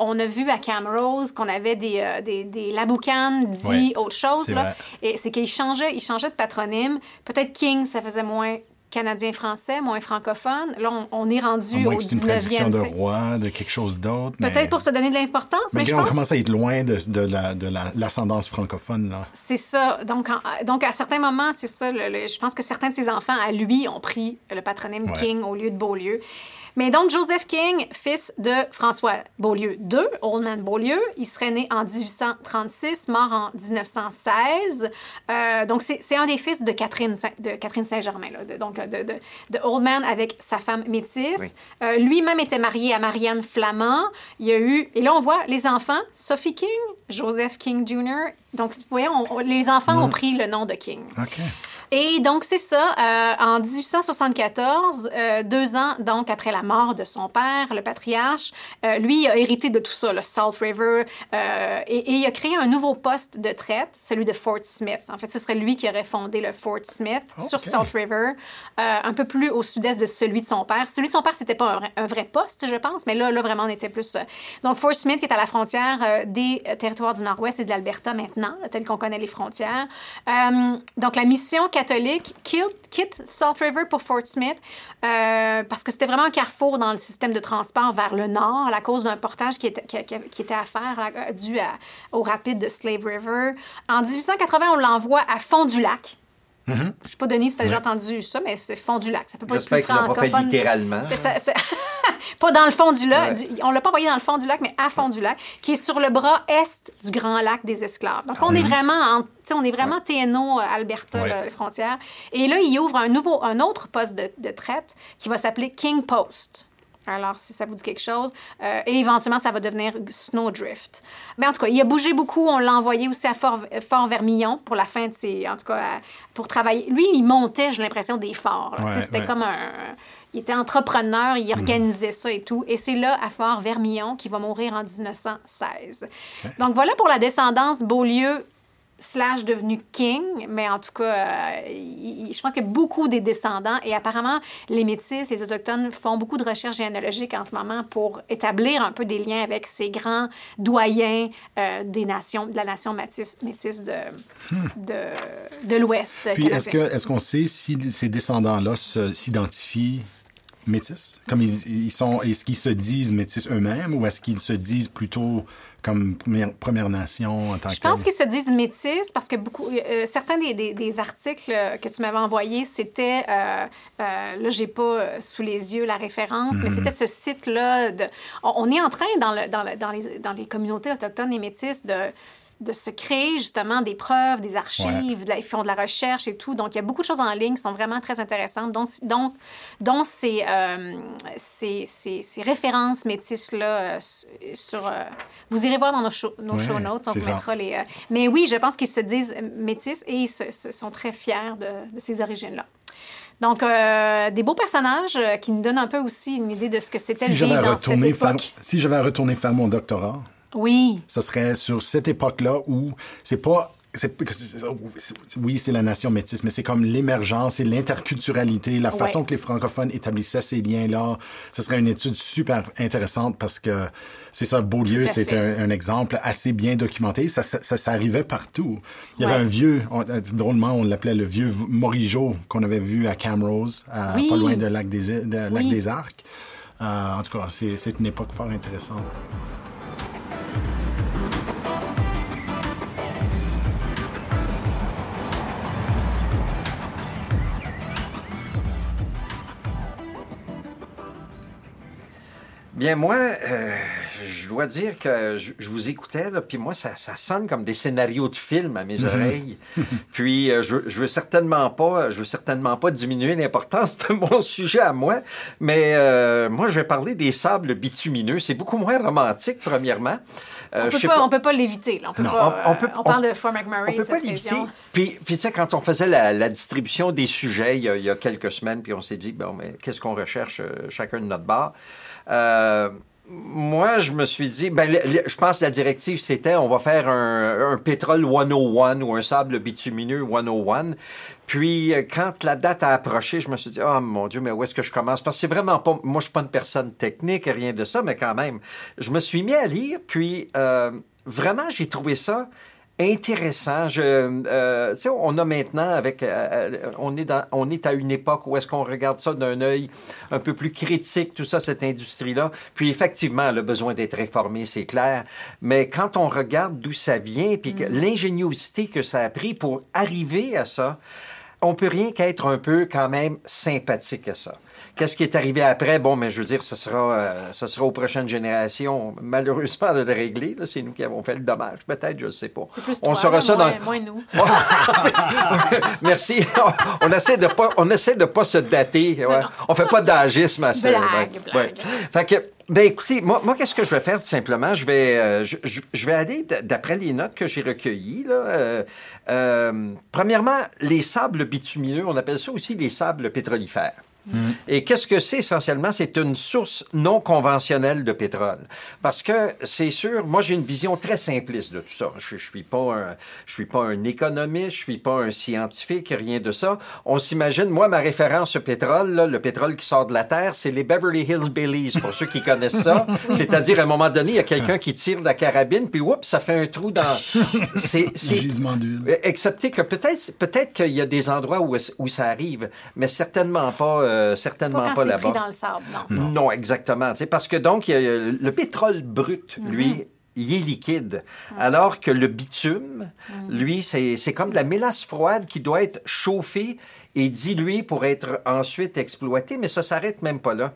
on a vu à Camrose qu'on avait des, euh, des, des Laboucan dit autre chose. Là. Et c'est qu'ils changeaient, ils changeaient de patronyme. Peut-être King, ça faisait moins canadien-français, moins francophone. Là, on, est rendu au 19e. une traduction de roi, de quelque chose d'autre. Peut-être pour se donner de l'importance, mais, je on commence à être loin de, de l'ascendance francophone. Là. C'est ça. Donc, donc, à certains moments, c'est ça. je pense que certains de ses enfants, à lui, ont pris le patronyme King au lieu de Beaulieu. Mais donc, Joseph King, fils de François Beaulieu II, Old Man Beaulieu, il serait né en 1836, mort en 1916. Euh, donc, c'est un des fils de Catherine, de Catherine Saint-Germain, donc de, de, de, Old Man avec sa femme métisse. Euh, lui-même était marié à Marianne Flamand. Il y a eu, et là, on voit les enfants, Sophie King, Joseph King Jr. Donc, vous voyez, les enfants ont mm. pris le nom de King. Et donc, c'est ça. Euh, en 1874, euh, deux ans donc après la mort de son père, le patriarche, euh, lui a hérité de tout ça, le Salt River, et, il a créé un nouveau poste de traite, celui de Fort Smith. En fait, ce serait lui qui aurait fondé le Fort Smith sur Salt River, un peu plus au sud-est de celui de son père. Celui de son père, c'était pas un, vrai poste, je pense, mais là, là vraiment, on était plus. Donc, Fort Smith, qui est à la frontière des territoires du Nord-Ouest et de l'Alberta maintenant, tel qu'on connaît les frontières. donc, la mission catholique quitte, Salt River pour Fort Smith euh, parce que c'était vraiment un carrefour dans le système de transport vers le nord à cause d'un portage qui était, qui, était à faire dû au rapide de Slave River. En 1880, on l'envoie à Fond du Lac. Mm-hmm. Je ne sais pas, Denis, si tu as déjà entendu ça, mais c'est Fond du Lac. Ça peut pas être plus francophone. Pas fait littéralement. pas dans le fond du lac. on l'a pas envoyé dans le fond du lac, mais à fond du lac, qui est sur le bras est du grand lac des esclaves. Donc, on est vraiment en on est vraiment TNO, Alberta, les frontières. Et là, il ouvre un, nouveau, un autre poste de, de traite qui va s'appeler King Post. Alors, si ça vous dit quelque chose. Euh, et éventuellement, ça va devenir Snowdrift. Mais en tout cas, il a bougé beaucoup. On l'a envoyé aussi à Fort, Fort, Vermillon pour la fin de ses. En tout cas, pour travailler. Lui, il montait, j'ai l'impression, des forts. C'était comme un. Il était entrepreneur, il organisait ça et tout. Et c'est là, à Fort Vermillon, qu'il va mourir en 1916. Donc voilà pour la descendance Beaulieu slash devenu king, mais en tout cas, euh, je pense que beaucoup des descendants, et apparemment, les Métis, les Autochtones font beaucoup de recherches généalogiques en ce moment pour établir un peu des liens avec ces grands doyens euh, des nations, de la nation métisse, de, hmm. de, de l'Ouest. Puis, est-ce qu'on sait si ces descendants-là s'identifient métis? Comme ils, sont, est-ce qu'ils se disent métis eux-mêmes ou est-ce qu'ils se disent plutôt comme Première, Nation en tant Je pense qu'ils se disent métis parce que beaucoup, euh, euh, certains des, des, articles que tu m'avais envoyés, c'était, euh, euh là, j'ai pas sous les yeux la référence, mais mhm. c'était ce site-là. De, on, est en train, dans, le, dans, le, dans, les, dans les communautés autochtones et métis, de de se créer justement des preuves, des archives, ils font de la recherche et tout. Donc, il y a beaucoup de choses en ligne qui sont vraiment très intéressantes, dont, dont, dont ces, euh, ces, ces, ces, références métisses-là euh, sur... Euh, vous irez voir dans nos, show, nos show notes, on vous mettra les... mais oui, je pense qu'ils se disent métis et ils se, sont très fiers de, de ces origines-là. Donc, des beaux personnages qui nous donnent un peu aussi une idée de ce que c'était si le dans cette époque. si j'avais retourné faire mon doctorat, oui. Ce serait sur cette époque-là où c'est pas oui, c'est la nation métisse, mais c'est comme l'émergence et l'interculturalité, la façon que les francophones établissaient ces liens-là. Ce serait une étude super intéressante parce que c'est ça, Beaulieu, c'est un, exemple assez bien documenté. Ça, ça, arrivait partout. Il y avait un vieux, drôlement, on l'appelait le vieux Morigeau qu'on avait vu à Camrose, pas loin de Lac des, Lac des Arcs. Euh, en tout cas, c'est une époque fort intéressante. Bien, moi, euh, je dois dire que je, vous écoutais, là, puis moi, ça, ça, sonne comme des scénarios de films à mes mhm. oreilles. puis euh, je, je veux certainement pas, je veux certainement pas diminuer l'importance de mon sujet à moi, mais euh, moi, je vais parler des sables bitumineux. C'est beaucoup moins romantique, premièrement. on peut pas, peut pas l'éviter. On, peut pas, on, peut, on, parle de Fort McMurray. On peut pas l'éviter. Puis, puis tu sais, quand on faisait la, la distribution des sujets il y, a, il y, a, quelques semaines, puis on s'est dit, bon, mais qu'est-ce qu'on recherche chacun de notre bar? Euh, moi, je me suis dit, ben, je pense que la directive, c'était on va faire un, un pétrole 101 ou un sable bitumineux 101. Puis, euh, quand la date a approché, je me suis dit, oh mon Dieu, mais où est-ce que je commence? Parce que c'est vraiment pas, moi, je suis pas une personne technique, rien de ça, mais quand même, je me suis mis à lire, puis euh, vraiment, j'ai trouvé ça intéressant. Je, euh, on a maintenant avec, euh, euh, on est dans, on est à une époque où est-ce qu'on regarde ça d'un œil un peu plus critique, tout ça, cette industrie-là. Puis effectivement, le besoin d'être réformé, c'est clair. Mais quand on regarde d'où ça vient, puis mm. l'ingéniosité que ça a pris pour arriver à ça, on peut rien qu'être un peu quand même sympathique à ça. Qu'est-ce qui est arrivé après? Bon, mais je veux dire, ce sera, euh, ce sera aux prochaines générations, malheureusement, de le régler. C'est nous qui avons fait le dommage. Peut-être, je ne sais pas. Plus on saura ça dans. Moins nous. Merci. On essaie de pas, on essaie de pas se dater. Ouais. On fait pas d'agisme à ça. Blague, blague. Fait que, ben écoutez, moi, moi qu'est-ce que je vais faire simplement? Je vais, euh, je, je, vais aller d'après les notes que j'ai recueillies. Là, euh, euh, premièrement, les sables bitumineux, on appelle ça aussi les sables pétrolifères. Mm. Et qu'est-ce que c'est essentiellement? C'est une source non conventionnelle de pétrole. Parce que c'est sûr, moi j'ai une vision très simpliste de tout ça. Je, je suis pas un, je suis pas un économiste, je suis pas un scientifique, rien de ça. On s'imagine, moi ma référence au pétrole, là, le pétrole qui sort de la terre, c'est les Beverly Hills Baileys pour ceux qui connaissent ça. C'est-à-dire à un moment donné, il y a quelqu'un qui tire de la carabine, puis oups, ça fait un trou dans. C'est, gisement d'huile. Excepté que peut-être, peut-être qu'il y a des endroits où, où ça arrive, mais certainement pas. Euh, euh, certainement pas, pas là-bas. dans le sable, non. Non, exactement. Parce que donc, le pétrole brut, lui, mhm. Il est liquide. Alors que le bitume, lui, c'est comme de la mélasse froide qui doit être chauffée et diluée pour être ensuite exploitée, mais ça s'arrête même pas là.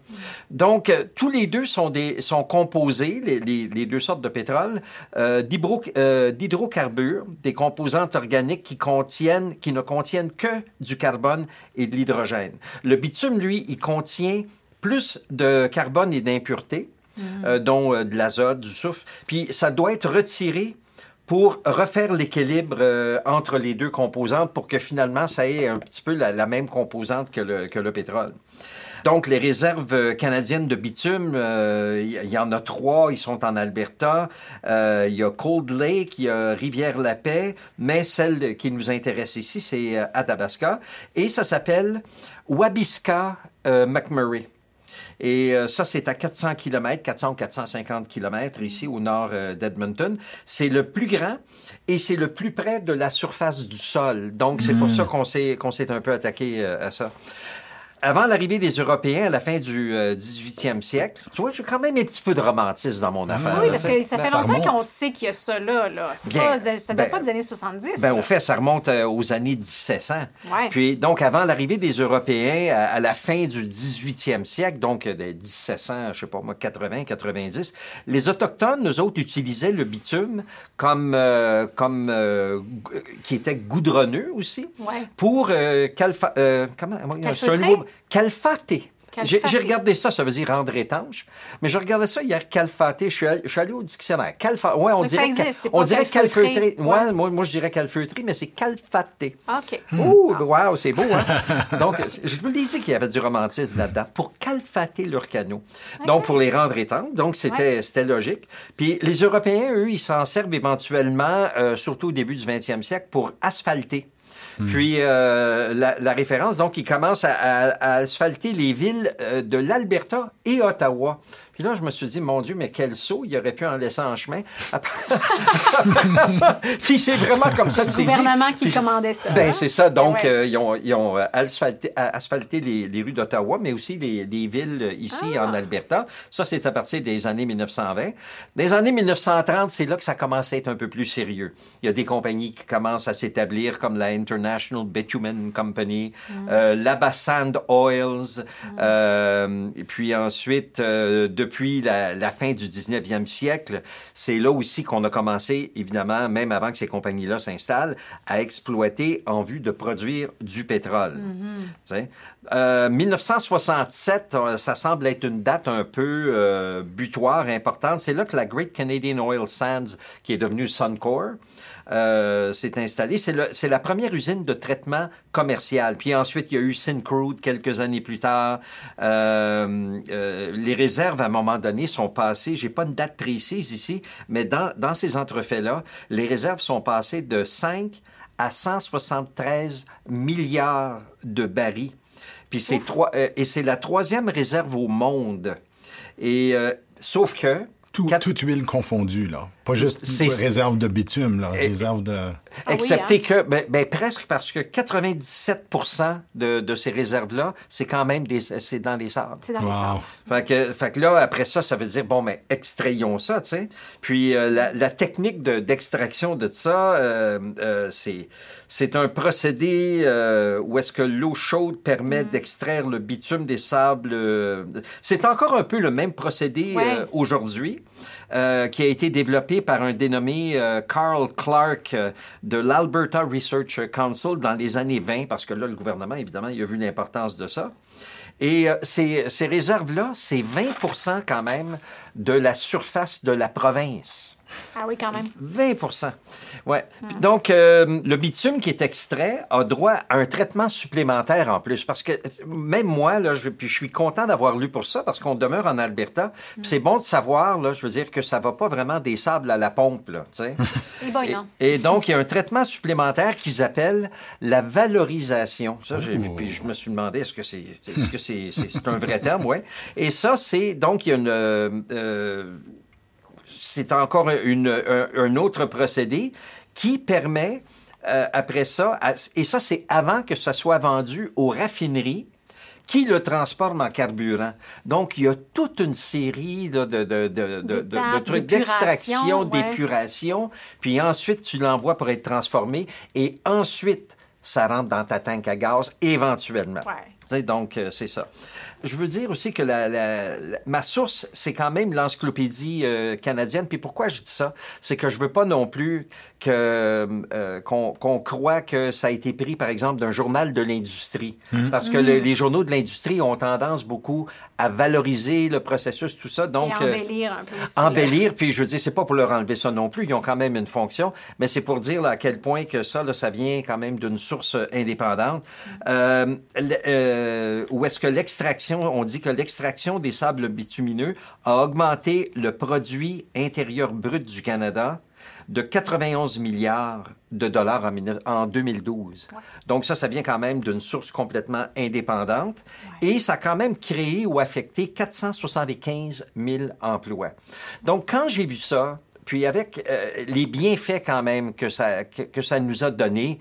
Donc, euh, tous les deux sont, des, sont composés, les, les, les deux sortes de pétrole, euh, euh d'hydrocarbures, des composantes organiques qui, contiennent, qui ne contiennent que du carbone et de l'hydrogène. Le bitume, lui, il contient plus de carbone et d'impuretés, mm. euh, dont de l'azote, du soufre, puis ça doit être retiré pour refaire l'équilibre euh, entre les deux composantes pour que finalement ça ait un petit peu la, même composante que le, pétrole. Donc, les réserves canadiennes de bitume, il euh, y, en a trois. Ils sont en Alberta. Euh, il y a Cold Lake, il y a Rivière-la-Paix, mais celle qui nous intéresse ici, c'est Athabasca. Et ça s'appelle Wabisca McMurray. Et euh, ça, c'est à 400 km, 400 ou 450 km ici au nord euh, d'Edmonton. C'est le plus grand et c'est le plus près de la surface du sol. Donc, c'est pour hmm. ça qu'on s'est, qu'on s'est un peu attaqué euh, à ça avant l'arrivée des Européens à la fin du 18e euh, siècle, tu vois, j'ai quand même un petit peu de romantisme dans mon ah. affaire. Oui, parce que ça fait longtemps qu'on sait qu'il y a ça là. là. Pas, ça ne date pas des années 70. Ben, au fait, ça remonte euh, aux années 1700. Ouais. Puis, donc, avant l'arrivée des Européens à, la fin du 18e siècle, donc euh, des 1700, je sais pas moi, 80, 90, les Autochtones, eux autres, utilisaient le bitume comme, comme qui était goudronneux aussi, ouais. pour calfa, comment, c'est un nouveau Calfaté. J'ai regardé ça, ça veut dire rendre étanche. Mais je regardais ça hier, calfaté. Je suis, allé, je suis allé au dictionnaire. Calfa, ouais, on dirait, existe, on dirait calfeutré. Ouais, moi, moi, je dirais calfeutré, mais c'est calfaté. OK. Ouh, wow, c'est beau, hein? Donc, je vous le disais qu'il y avait du romantisme là-dedans pour calfater leur canot. Donc, pour les rendre étanches. Donc, c'était logique. Puis, les Européens, eux, ils s'en servent éventuellement, euh, surtout au début du 20e siècle, pour asphalter. Hmm. Puis euh, la, référence, donc, il commence à, à asphalter les villes euh, de l'Alberta et Ottawa. Puis là, je me suis dit, mon Dieu, mais quel saut, il aurait pu en laisser en chemin? puis c'est vraiment comme ça que c'est Le gouvernement qui commandait ça. Ben, hein? c'est ça. Donc, euh, ils ont, ils ont asphalté, asphalté les, les, rues d'Ottawa, mais aussi les, les villes ici ah. en Alberta. Ça, c'est à partir des années 1920. Les années 1930, c'est là que ça commence à être un peu plus sérieux. Il y a des compagnies qui commencent à s'établir, comme la International Bitumen Company, mm. euh, Labasand Oils, mm. euh, et puis ensuite, euh, depuis la, fin du 19e siècle, c'est là aussi qu'on a commencé, évidemment, même avant que ces compagnies-là s'installent, à exploiter en vue de produire du pétrole. 1967, mm-hmm. euh, ça semble être une date un peu euh, butoir, importante. C'est là que la Great Canadian Oil Sands, qui est devenue Suncor, euh, s'est installée. C'est la première usine de traitement commercial. Puis ensuite, il y a eu Syncrude quelques années plus tard. Euh, euh, les réserves, à un moment donné, sont passées, j'ai pas une date précise ici, mais dans, dans ces entrefaits-là, les réserves sont passées de 5 à 173 milliards de barils. Puis c'est trois, et c'est la troisième réserve au monde. Et sauf que tout, Toute huile confondue, là. Pas juste réserve de bitume, là, réserve de... Ah Excepté hein? que, ben, ben, presque, parce que 97 de, de ces réserves-là, c'est quand même des, c'est dans les sables. C'est dans les sables. Fait que, fait que là, après ça, ça veut dire, bon, mais ben, extrayons ça, tu sais. Puis euh, la, la, technique d'extraction de, ça, euh, euh, c'est, c'est un procédé où est-ce que l'eau chaude permet mm. d'extraire le bitume des sables. c'est encore un peu le même procédé aujourd'hui. Euh, qui a été développé par un dénommé euh, Carl Clark euh, de l'Alberta Research Council dans les années 20, parce que là, le gouvernement, évidemment, il a vu l'importance de ça. Et ces, ces réserves-là, c'est 20% quand même de la surface de la province. Ah oui, quand même. 20 Ouais. Hmm. Donc, euh, le bitume qui est extrait a droit à un traitement supplémentaire en plus. Parce que même moi, là, je, puis je suis content d'avoir lu pour ça parce qu'on demeure en Alberta. Hmm. C'est bon de savoir, là, je veux dire, que ça va pas vraiment des sables à la pompe, là, tu sais. et, et, donc, il y a un traitement supplémentaire qu'ils appellent la valorisation. Ça, puis je me suis demandé, est-ce que c'est est, -ce que c'est un vrai terme, ouais. Et ça, c'est, donc, il y a une... Euh, c'est encore une, un, autre procédé qui permet, euh, après ça, et ça c'est avant que ça soit vendu aux raffineries, qui le transforme en carburant. Donc, il y a toute une série de, de, de, de trucs d'extraction, d'épuration, puis ensuite, tu l'envoies pour être transformé, et ensuite, ça rentre dans ta tank à gaz éventuellement. Ouais. Donc, euh, c'est ça. Je veux dire aussi que la, ma source, c'est quand même l'encyclopédie euh, canadienne. Puis pourquoi je dis ça? C'est que je veux pas non plus que euh, qu'on croit que ça a été pris, par exemple, d'un journal de l'industrie. Mmh. Parce que mmh. les journaux de l'industrie ont tendance beaucoup à valoriser le processus, tout ça. Donc, Et embellir un peu aussi. Embellir, puis je veux dire, c'est pas pour leur enlever ça non plus. Ils ont quand même une fonction, mais c'est pour dire à quel point que ça, là, ça vient quand même d'une source indépendante. Mmh. Euh, où est-ce que l'extraction on dit que l'extraction des sables bitumineux a augmenté le produit intérieur brut du Canada de 91 milliards de dollars en, 2012. Donc ça, ça vient quand même d'une source complètement indépendante et ça a quand même créé ou affecté 475 000 emplois. Donc quand j'ai vu ça, puis avec euh, les bienfaits quand même que ça, que ça nous a donné,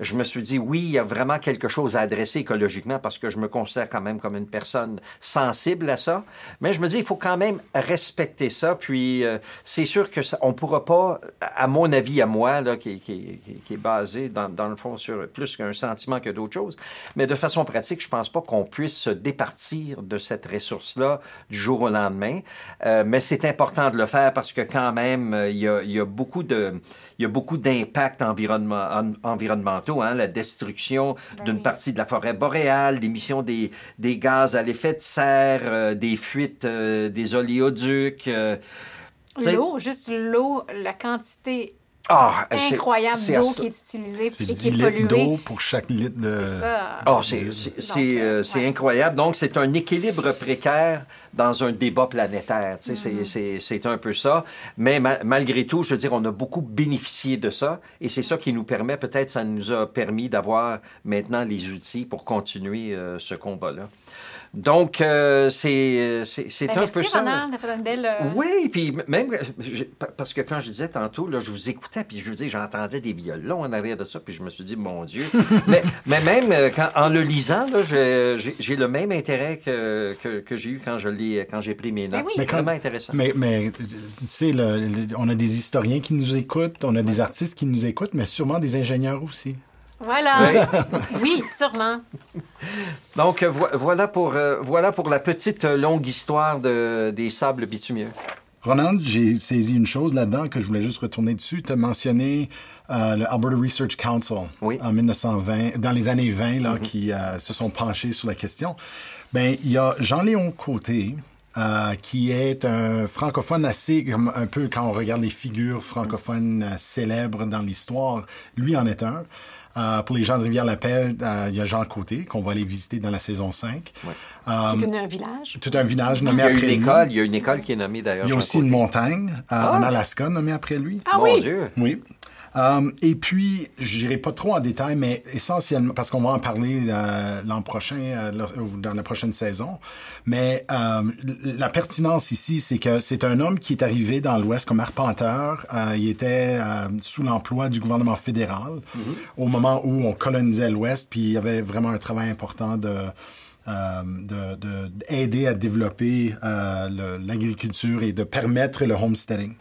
je me suis dit, oui, il y a vraiment quelque chose à adresser écologiquement parce que je me considère quand même comme une personne sensible à ça. Mais je me dis, il faut quand même respecter ça. Puis, euh, c'est sûr que ça, on pourra pas, à mon avis, à moi, qui, est basé dans, le fond sur plus qu'un sentiment que d'autres choses, mais de façon pratique, je pense pas qu'on puisse se départir de cette ressource-là du jour au lendemain. Euh, mais c'est important de le faire parce que quand même, il y a, il y a beaucoup de, il d'impacts environnement, environnementaux Hein, la destruction ben d'une partie de la forêt boréale, l'émission des, des gaz à l'effet de serre, euh, des fuites euh, des oléoducs. Euh, l'eau, juste l'eau, la quantité ah, incroyable d'eau qui est utilisée et qui est polluée. d'eau pour chaque litre de... C'est ça. Oh, c'est incroyable. Donc, c'est un équilibre précaire dans un débat planétaire. Tu sais, mm-hmm. C'est un peu ça. Mais malgré tout, je veux dire, on a beaucoup bénéficié de ça. Et c'est ça qui nous permet, peut-être, ça nous a permis d'avoir maintenant les outils pour continuer ce combat-là. Donc, euh, c'est ben, un peu ça. Ronald, fait une belle. Euh, oui, puis même parce que quand je disais tantôt, là, je vous écoutais, puis je vous dis, j'entendais des violons en arrière de ça, puis je me suis dit, mon Dieu. mais, mais même euh, quand, en le lisant, j'ai le même intérêt que, que, que j'ai eu quand je quand j'ai pris mes ben notes. C'est vraiment intéressant. Mais, mais tu sais, on a des historiens qui nous écoutent, on a des artistes qui nous écoutent, mais sûrement des ingénieurs aussi. Voilà. Oui, sûrement. Donc, voilà, pour, euh, voilà pour la petite euh, longue histoire de, des sables bitumineux. Ronald, j'ai saisi une chose là-dedans que je voulais juste retourner dessus. Tu as mentionné euh, le Alberta Research Council en 1920, dans les années 20, là, mm-hmm. qui se sont penchés sur la question. Ben, il y a Jean-Léon Côté, qui est un francophone assez, comme un peu quand on regarde les figures francophones célèbres dans l'histoire, lui en est un. Euh, pour les gens de Rivière-la-Paix, euh, il y a Jean Côté, qu'on va aller visiter dans la saison 5. Ouais. Euh, tout un village. Tout un village nommé après lui. il y a une école qui est nommée d'ailleurs. Il y a aussi une montagne en ah! Alaska nommée après lui. Ah Mon Dieu. Oui. Um, et puis, je n'irai pas trop en détail, mais essentiellement, parce qu'on va en parler euh, l'an prochain, euh, dans la prochaine saison, mais euh, la pertinence ici, c'est que c'est un homme qui est arrivé dans l'Ouest comme arpenteur. Euh, il était sous l'emploi du gouvernement fédéral mm-hmm. au moment où on colonisait l'Ouest, puis il y avait vraiment un travail important de... d'aider à développer l'agriculture et de permettre le homesteading.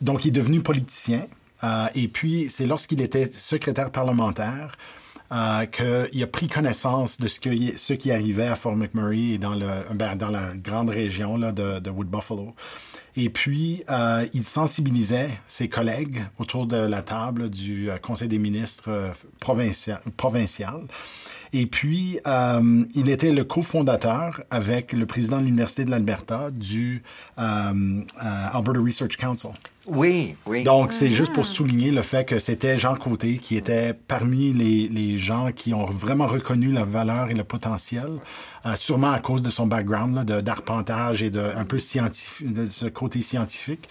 donc, il est devenu politicien. Euh, et puis, c'est lorsqu'il était secrétaire parlementaire euh, qu'il a pris connaissance de ce, qui arrivait à Fort McMurray et dans, ben, la grande région de, Wood Buffalo. Et puis, euh, il sensibilisait ses collègues autour de la table du euh, Conseil des ministres provincial, et puis, il était le cofondateur avec le président de l'Université de l'Alberta du Alberta Research Council. Oui, oui. Donc, c'est juste pour ah. souligner le fait que c'était Jean Côté qui était parmi les, les, gens qui ont vraiment reconnu la valeur et le potentiel, euh, sûrement à cause de son background d'arpentage et de un peu scientifique, de ce côté scientifique.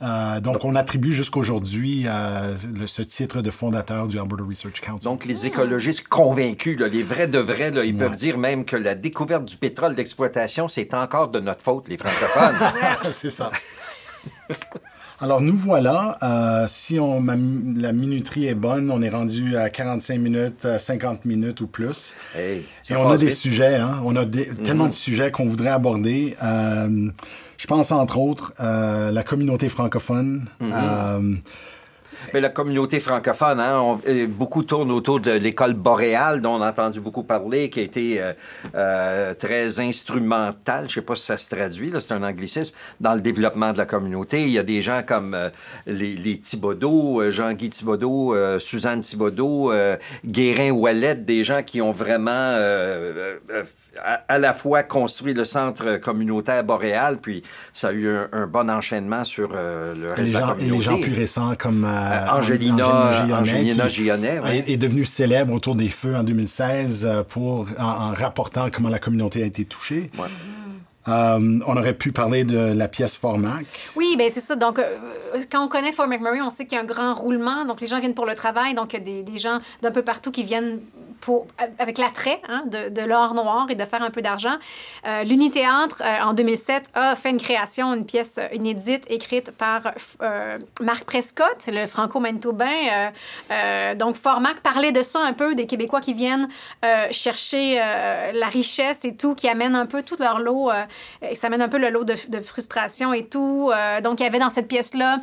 Euh, donc, on attribue jusqu'aujourd'hui euh, ce titre de fondateur du Alberta Research Council. Donc, les écologistes convaincus, les vrais de vrais, ils peuvent dire même que la découverte du pétrole d'exploitation, c'est encore de notre faute, les francophones. c'est ça. Alors, nous voilà. Euh, si on, la minuterie est bonne, on est rendu à 45 minutes, 50 minutes ou plus. Et on a des sujets, hein? On a mm-hmm. tellement de sujets qu'on voudrait aborder. Euh, je pense entre autres euh, la communauté francophone. Mm-hmm. Mais la communauté francophone, hein, beaucoup tourne autour de l'école boréale, dont on a entendu beaucoup parler, qui a été euh, euh, très instrumentale, je ne sais pas si ça se traduit, c'est un anglicisme, dans le développement de la communauté. Il y a des gens comme euh, les, les Thibodeau, Jean-Guy Thibodeau, Suzanne Thibodeau, Guérin Ouellet, des gens qui ont vraiment à, la fois construit le centre communautaire boréal, puis ça a eu un, bon enchaînement sur le reste de la communauté. Et les gens plus récents comme euh, Angelina, Angelina Gionnet, est devenue célèbre autour des feux en 2016 euh, pour, en, rapportant comment la communauté a été touchée. Euh, on aurait pu parler de la pièce Formac. Oui, ben c'est ça. Donc, quand on connaît Fort McMurray, on sait qu'il y a un grand roulement. Donc, les gens viennent pour le travail. Donc, il y a des gens d'un peu partout qui viennent avec l'attrait hein, de, l'or noir et de faire un peu d'argent. Euh, L'Unité-Entre, euh, en 2007, a fait une création, une pièce inédite écrite par euh, Marc Prescott, le franco-manitobain. donc, Fort Marc parlait de ça un peu, des Québécois qui viennent chercher la richesse et tout, qui amènent un peu tout leur lot, et ça amène un peu le lot de, de frustration et tout. donc, il y avait dans cette pièce-là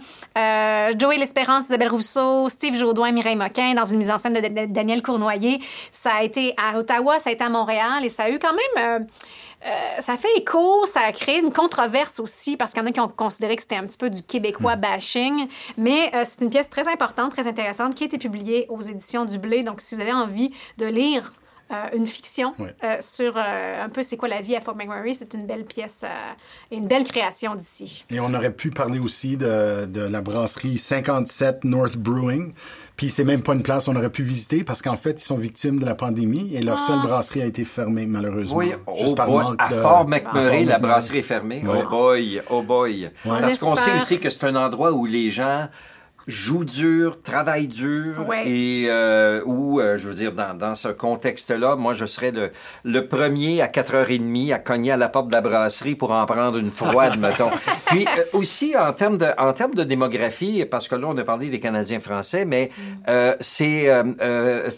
Joey L'Espérance, Isabelle Rousseau, Steve Jaudoin, Mireille Moquin, dans une mise en scène de Daniel Cournoyer. Ça a été à Ottawa, ça a été à Montréal et ça a eu quand même. Euh, euh, ça fait écho, ça a créé une controverse aussi parce qu'il y en a qui ont considéré que c'était un petit peu du québécois hmm. bashing. Mais euh, c'est une pièce très importante, très intéressante qui a été publiée aux éditions du Blé. Donc, si vous avez envie de lire une fiction sur un peu c'est quoi la vie à Fort McMurray. C'est une belle pièce et une belle création d'ici. Et on aurait pu parler aussi de, de, la brasserie 57 North Brewing. Puis c'est même pas une place qu'on aurait pu visiter parce qu'en fait, ils sont victimes de la pandémie et leur seule ah. brasserie a été fermée, malheureusement. Oui, juste par manque à Fort McMurray, la brasserie est fermée. Oh boy, oh boy. Parce qu'on sait aussi que c'est un endroit où les gens joue dur, travaille dur, et euh, où, euh, je veux dire, dans, dans ce contexte-là, moi, je serais le, le, premier à 4h30 à cogner à la porte de la brasserie pour en prendre une froide, mettons. Puis euh, aussi, en termes, de, en termes de démographie, parce que là, on a parlé des Canadiens français, mais mm. c'est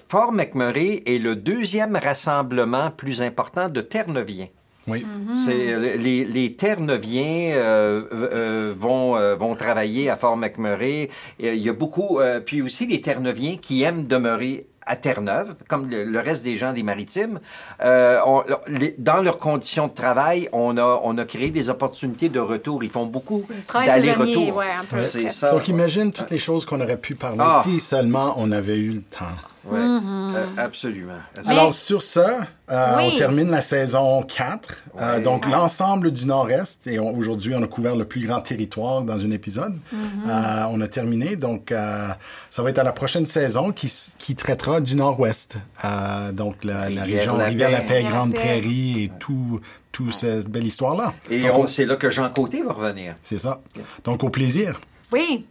Fort McMurray est le deuxième rassemblement plus important de Terre-Neuviens. Oui. C'est, euh, les, les Terre-Neuviens euh, euh, vont, euh, vont travailler à Fort McMurray. Il y a beaucoup, puis aussi les Terre-Neuviens qui aiment demeurer à Terre-Neuve, comme le, reste des gens des Maritimes. Euh, dans leurs conditions de travail, on a, on a créé des opportunités de retour. Ils font beaucoup d'aller-retour. Ouais, Donc imagine toutes les choses qu'on aurait pu parler ah. si seulement on avait eu le temps. Oui, mm-hmm. euh, absolument, Alors, sur ça, euh, on termine la saison 4. Euh, donc, l'ensemble du Nord-Est, et aujourd'hui, on a couvert le plus grand territoire dans un épisode. Mm-hmm. on a terminé. Donc, ça va être à la prochaine saison qui, qui traitera du Nord-Ouest. donc, la, région Rivière-la-Paix, Grande-Prairie et tout, tout cette belle histoire-là. Et c'est là que Jean Côté va revenir. C'est ça. Donc, au plaisir. Oui.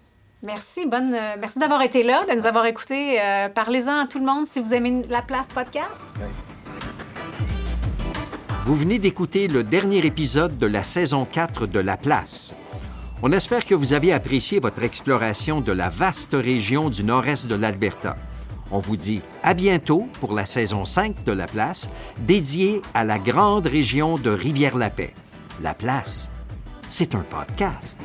Merci, bonne, euh, merci d'avoir été là, de nous avoir écoutés. Euh, parlez-en à tout le monde si vous aimez La Place Podcast. Vous venez d'écouter le dernier épisode de la saison 4 de La Place. On espère que vous avez apprécié votre exploration de la vaste région du nord-est de l'Alberta. On vous dit à bientôt pour la saison 5 de La Place, dédiée à la grande région de Rivière-la-Paix. La Place, c'est un podcast.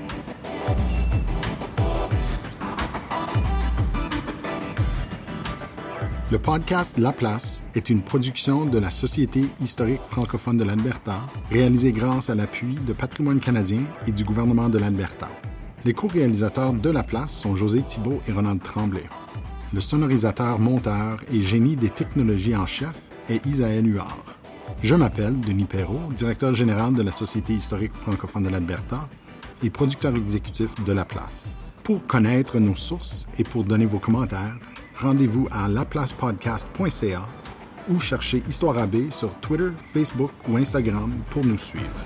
Le podcast La Place est une production de la Société historique francophone de l'Alberta, réalisée grâce à l'appui de Patrimoine canadien et du gouvernement de l'Alberta. Les co-réalisateurs de La Place sont José Thibault et Ronald Tremblay. Le sonorisateur, monteur et génie des technologies en chef est Isaël Huard. Je m'appelle Denis Perrault, directeur général de la Société historique francophone de l'Alberta et producteur exécutif de La Place. Pour connaître nos sources et pour donner vos commentaires, rendez-vous à laplacepodcast.ca ou cherchez Histoire AB sur Twitter, Facebook ou Instagram pour nous suivre.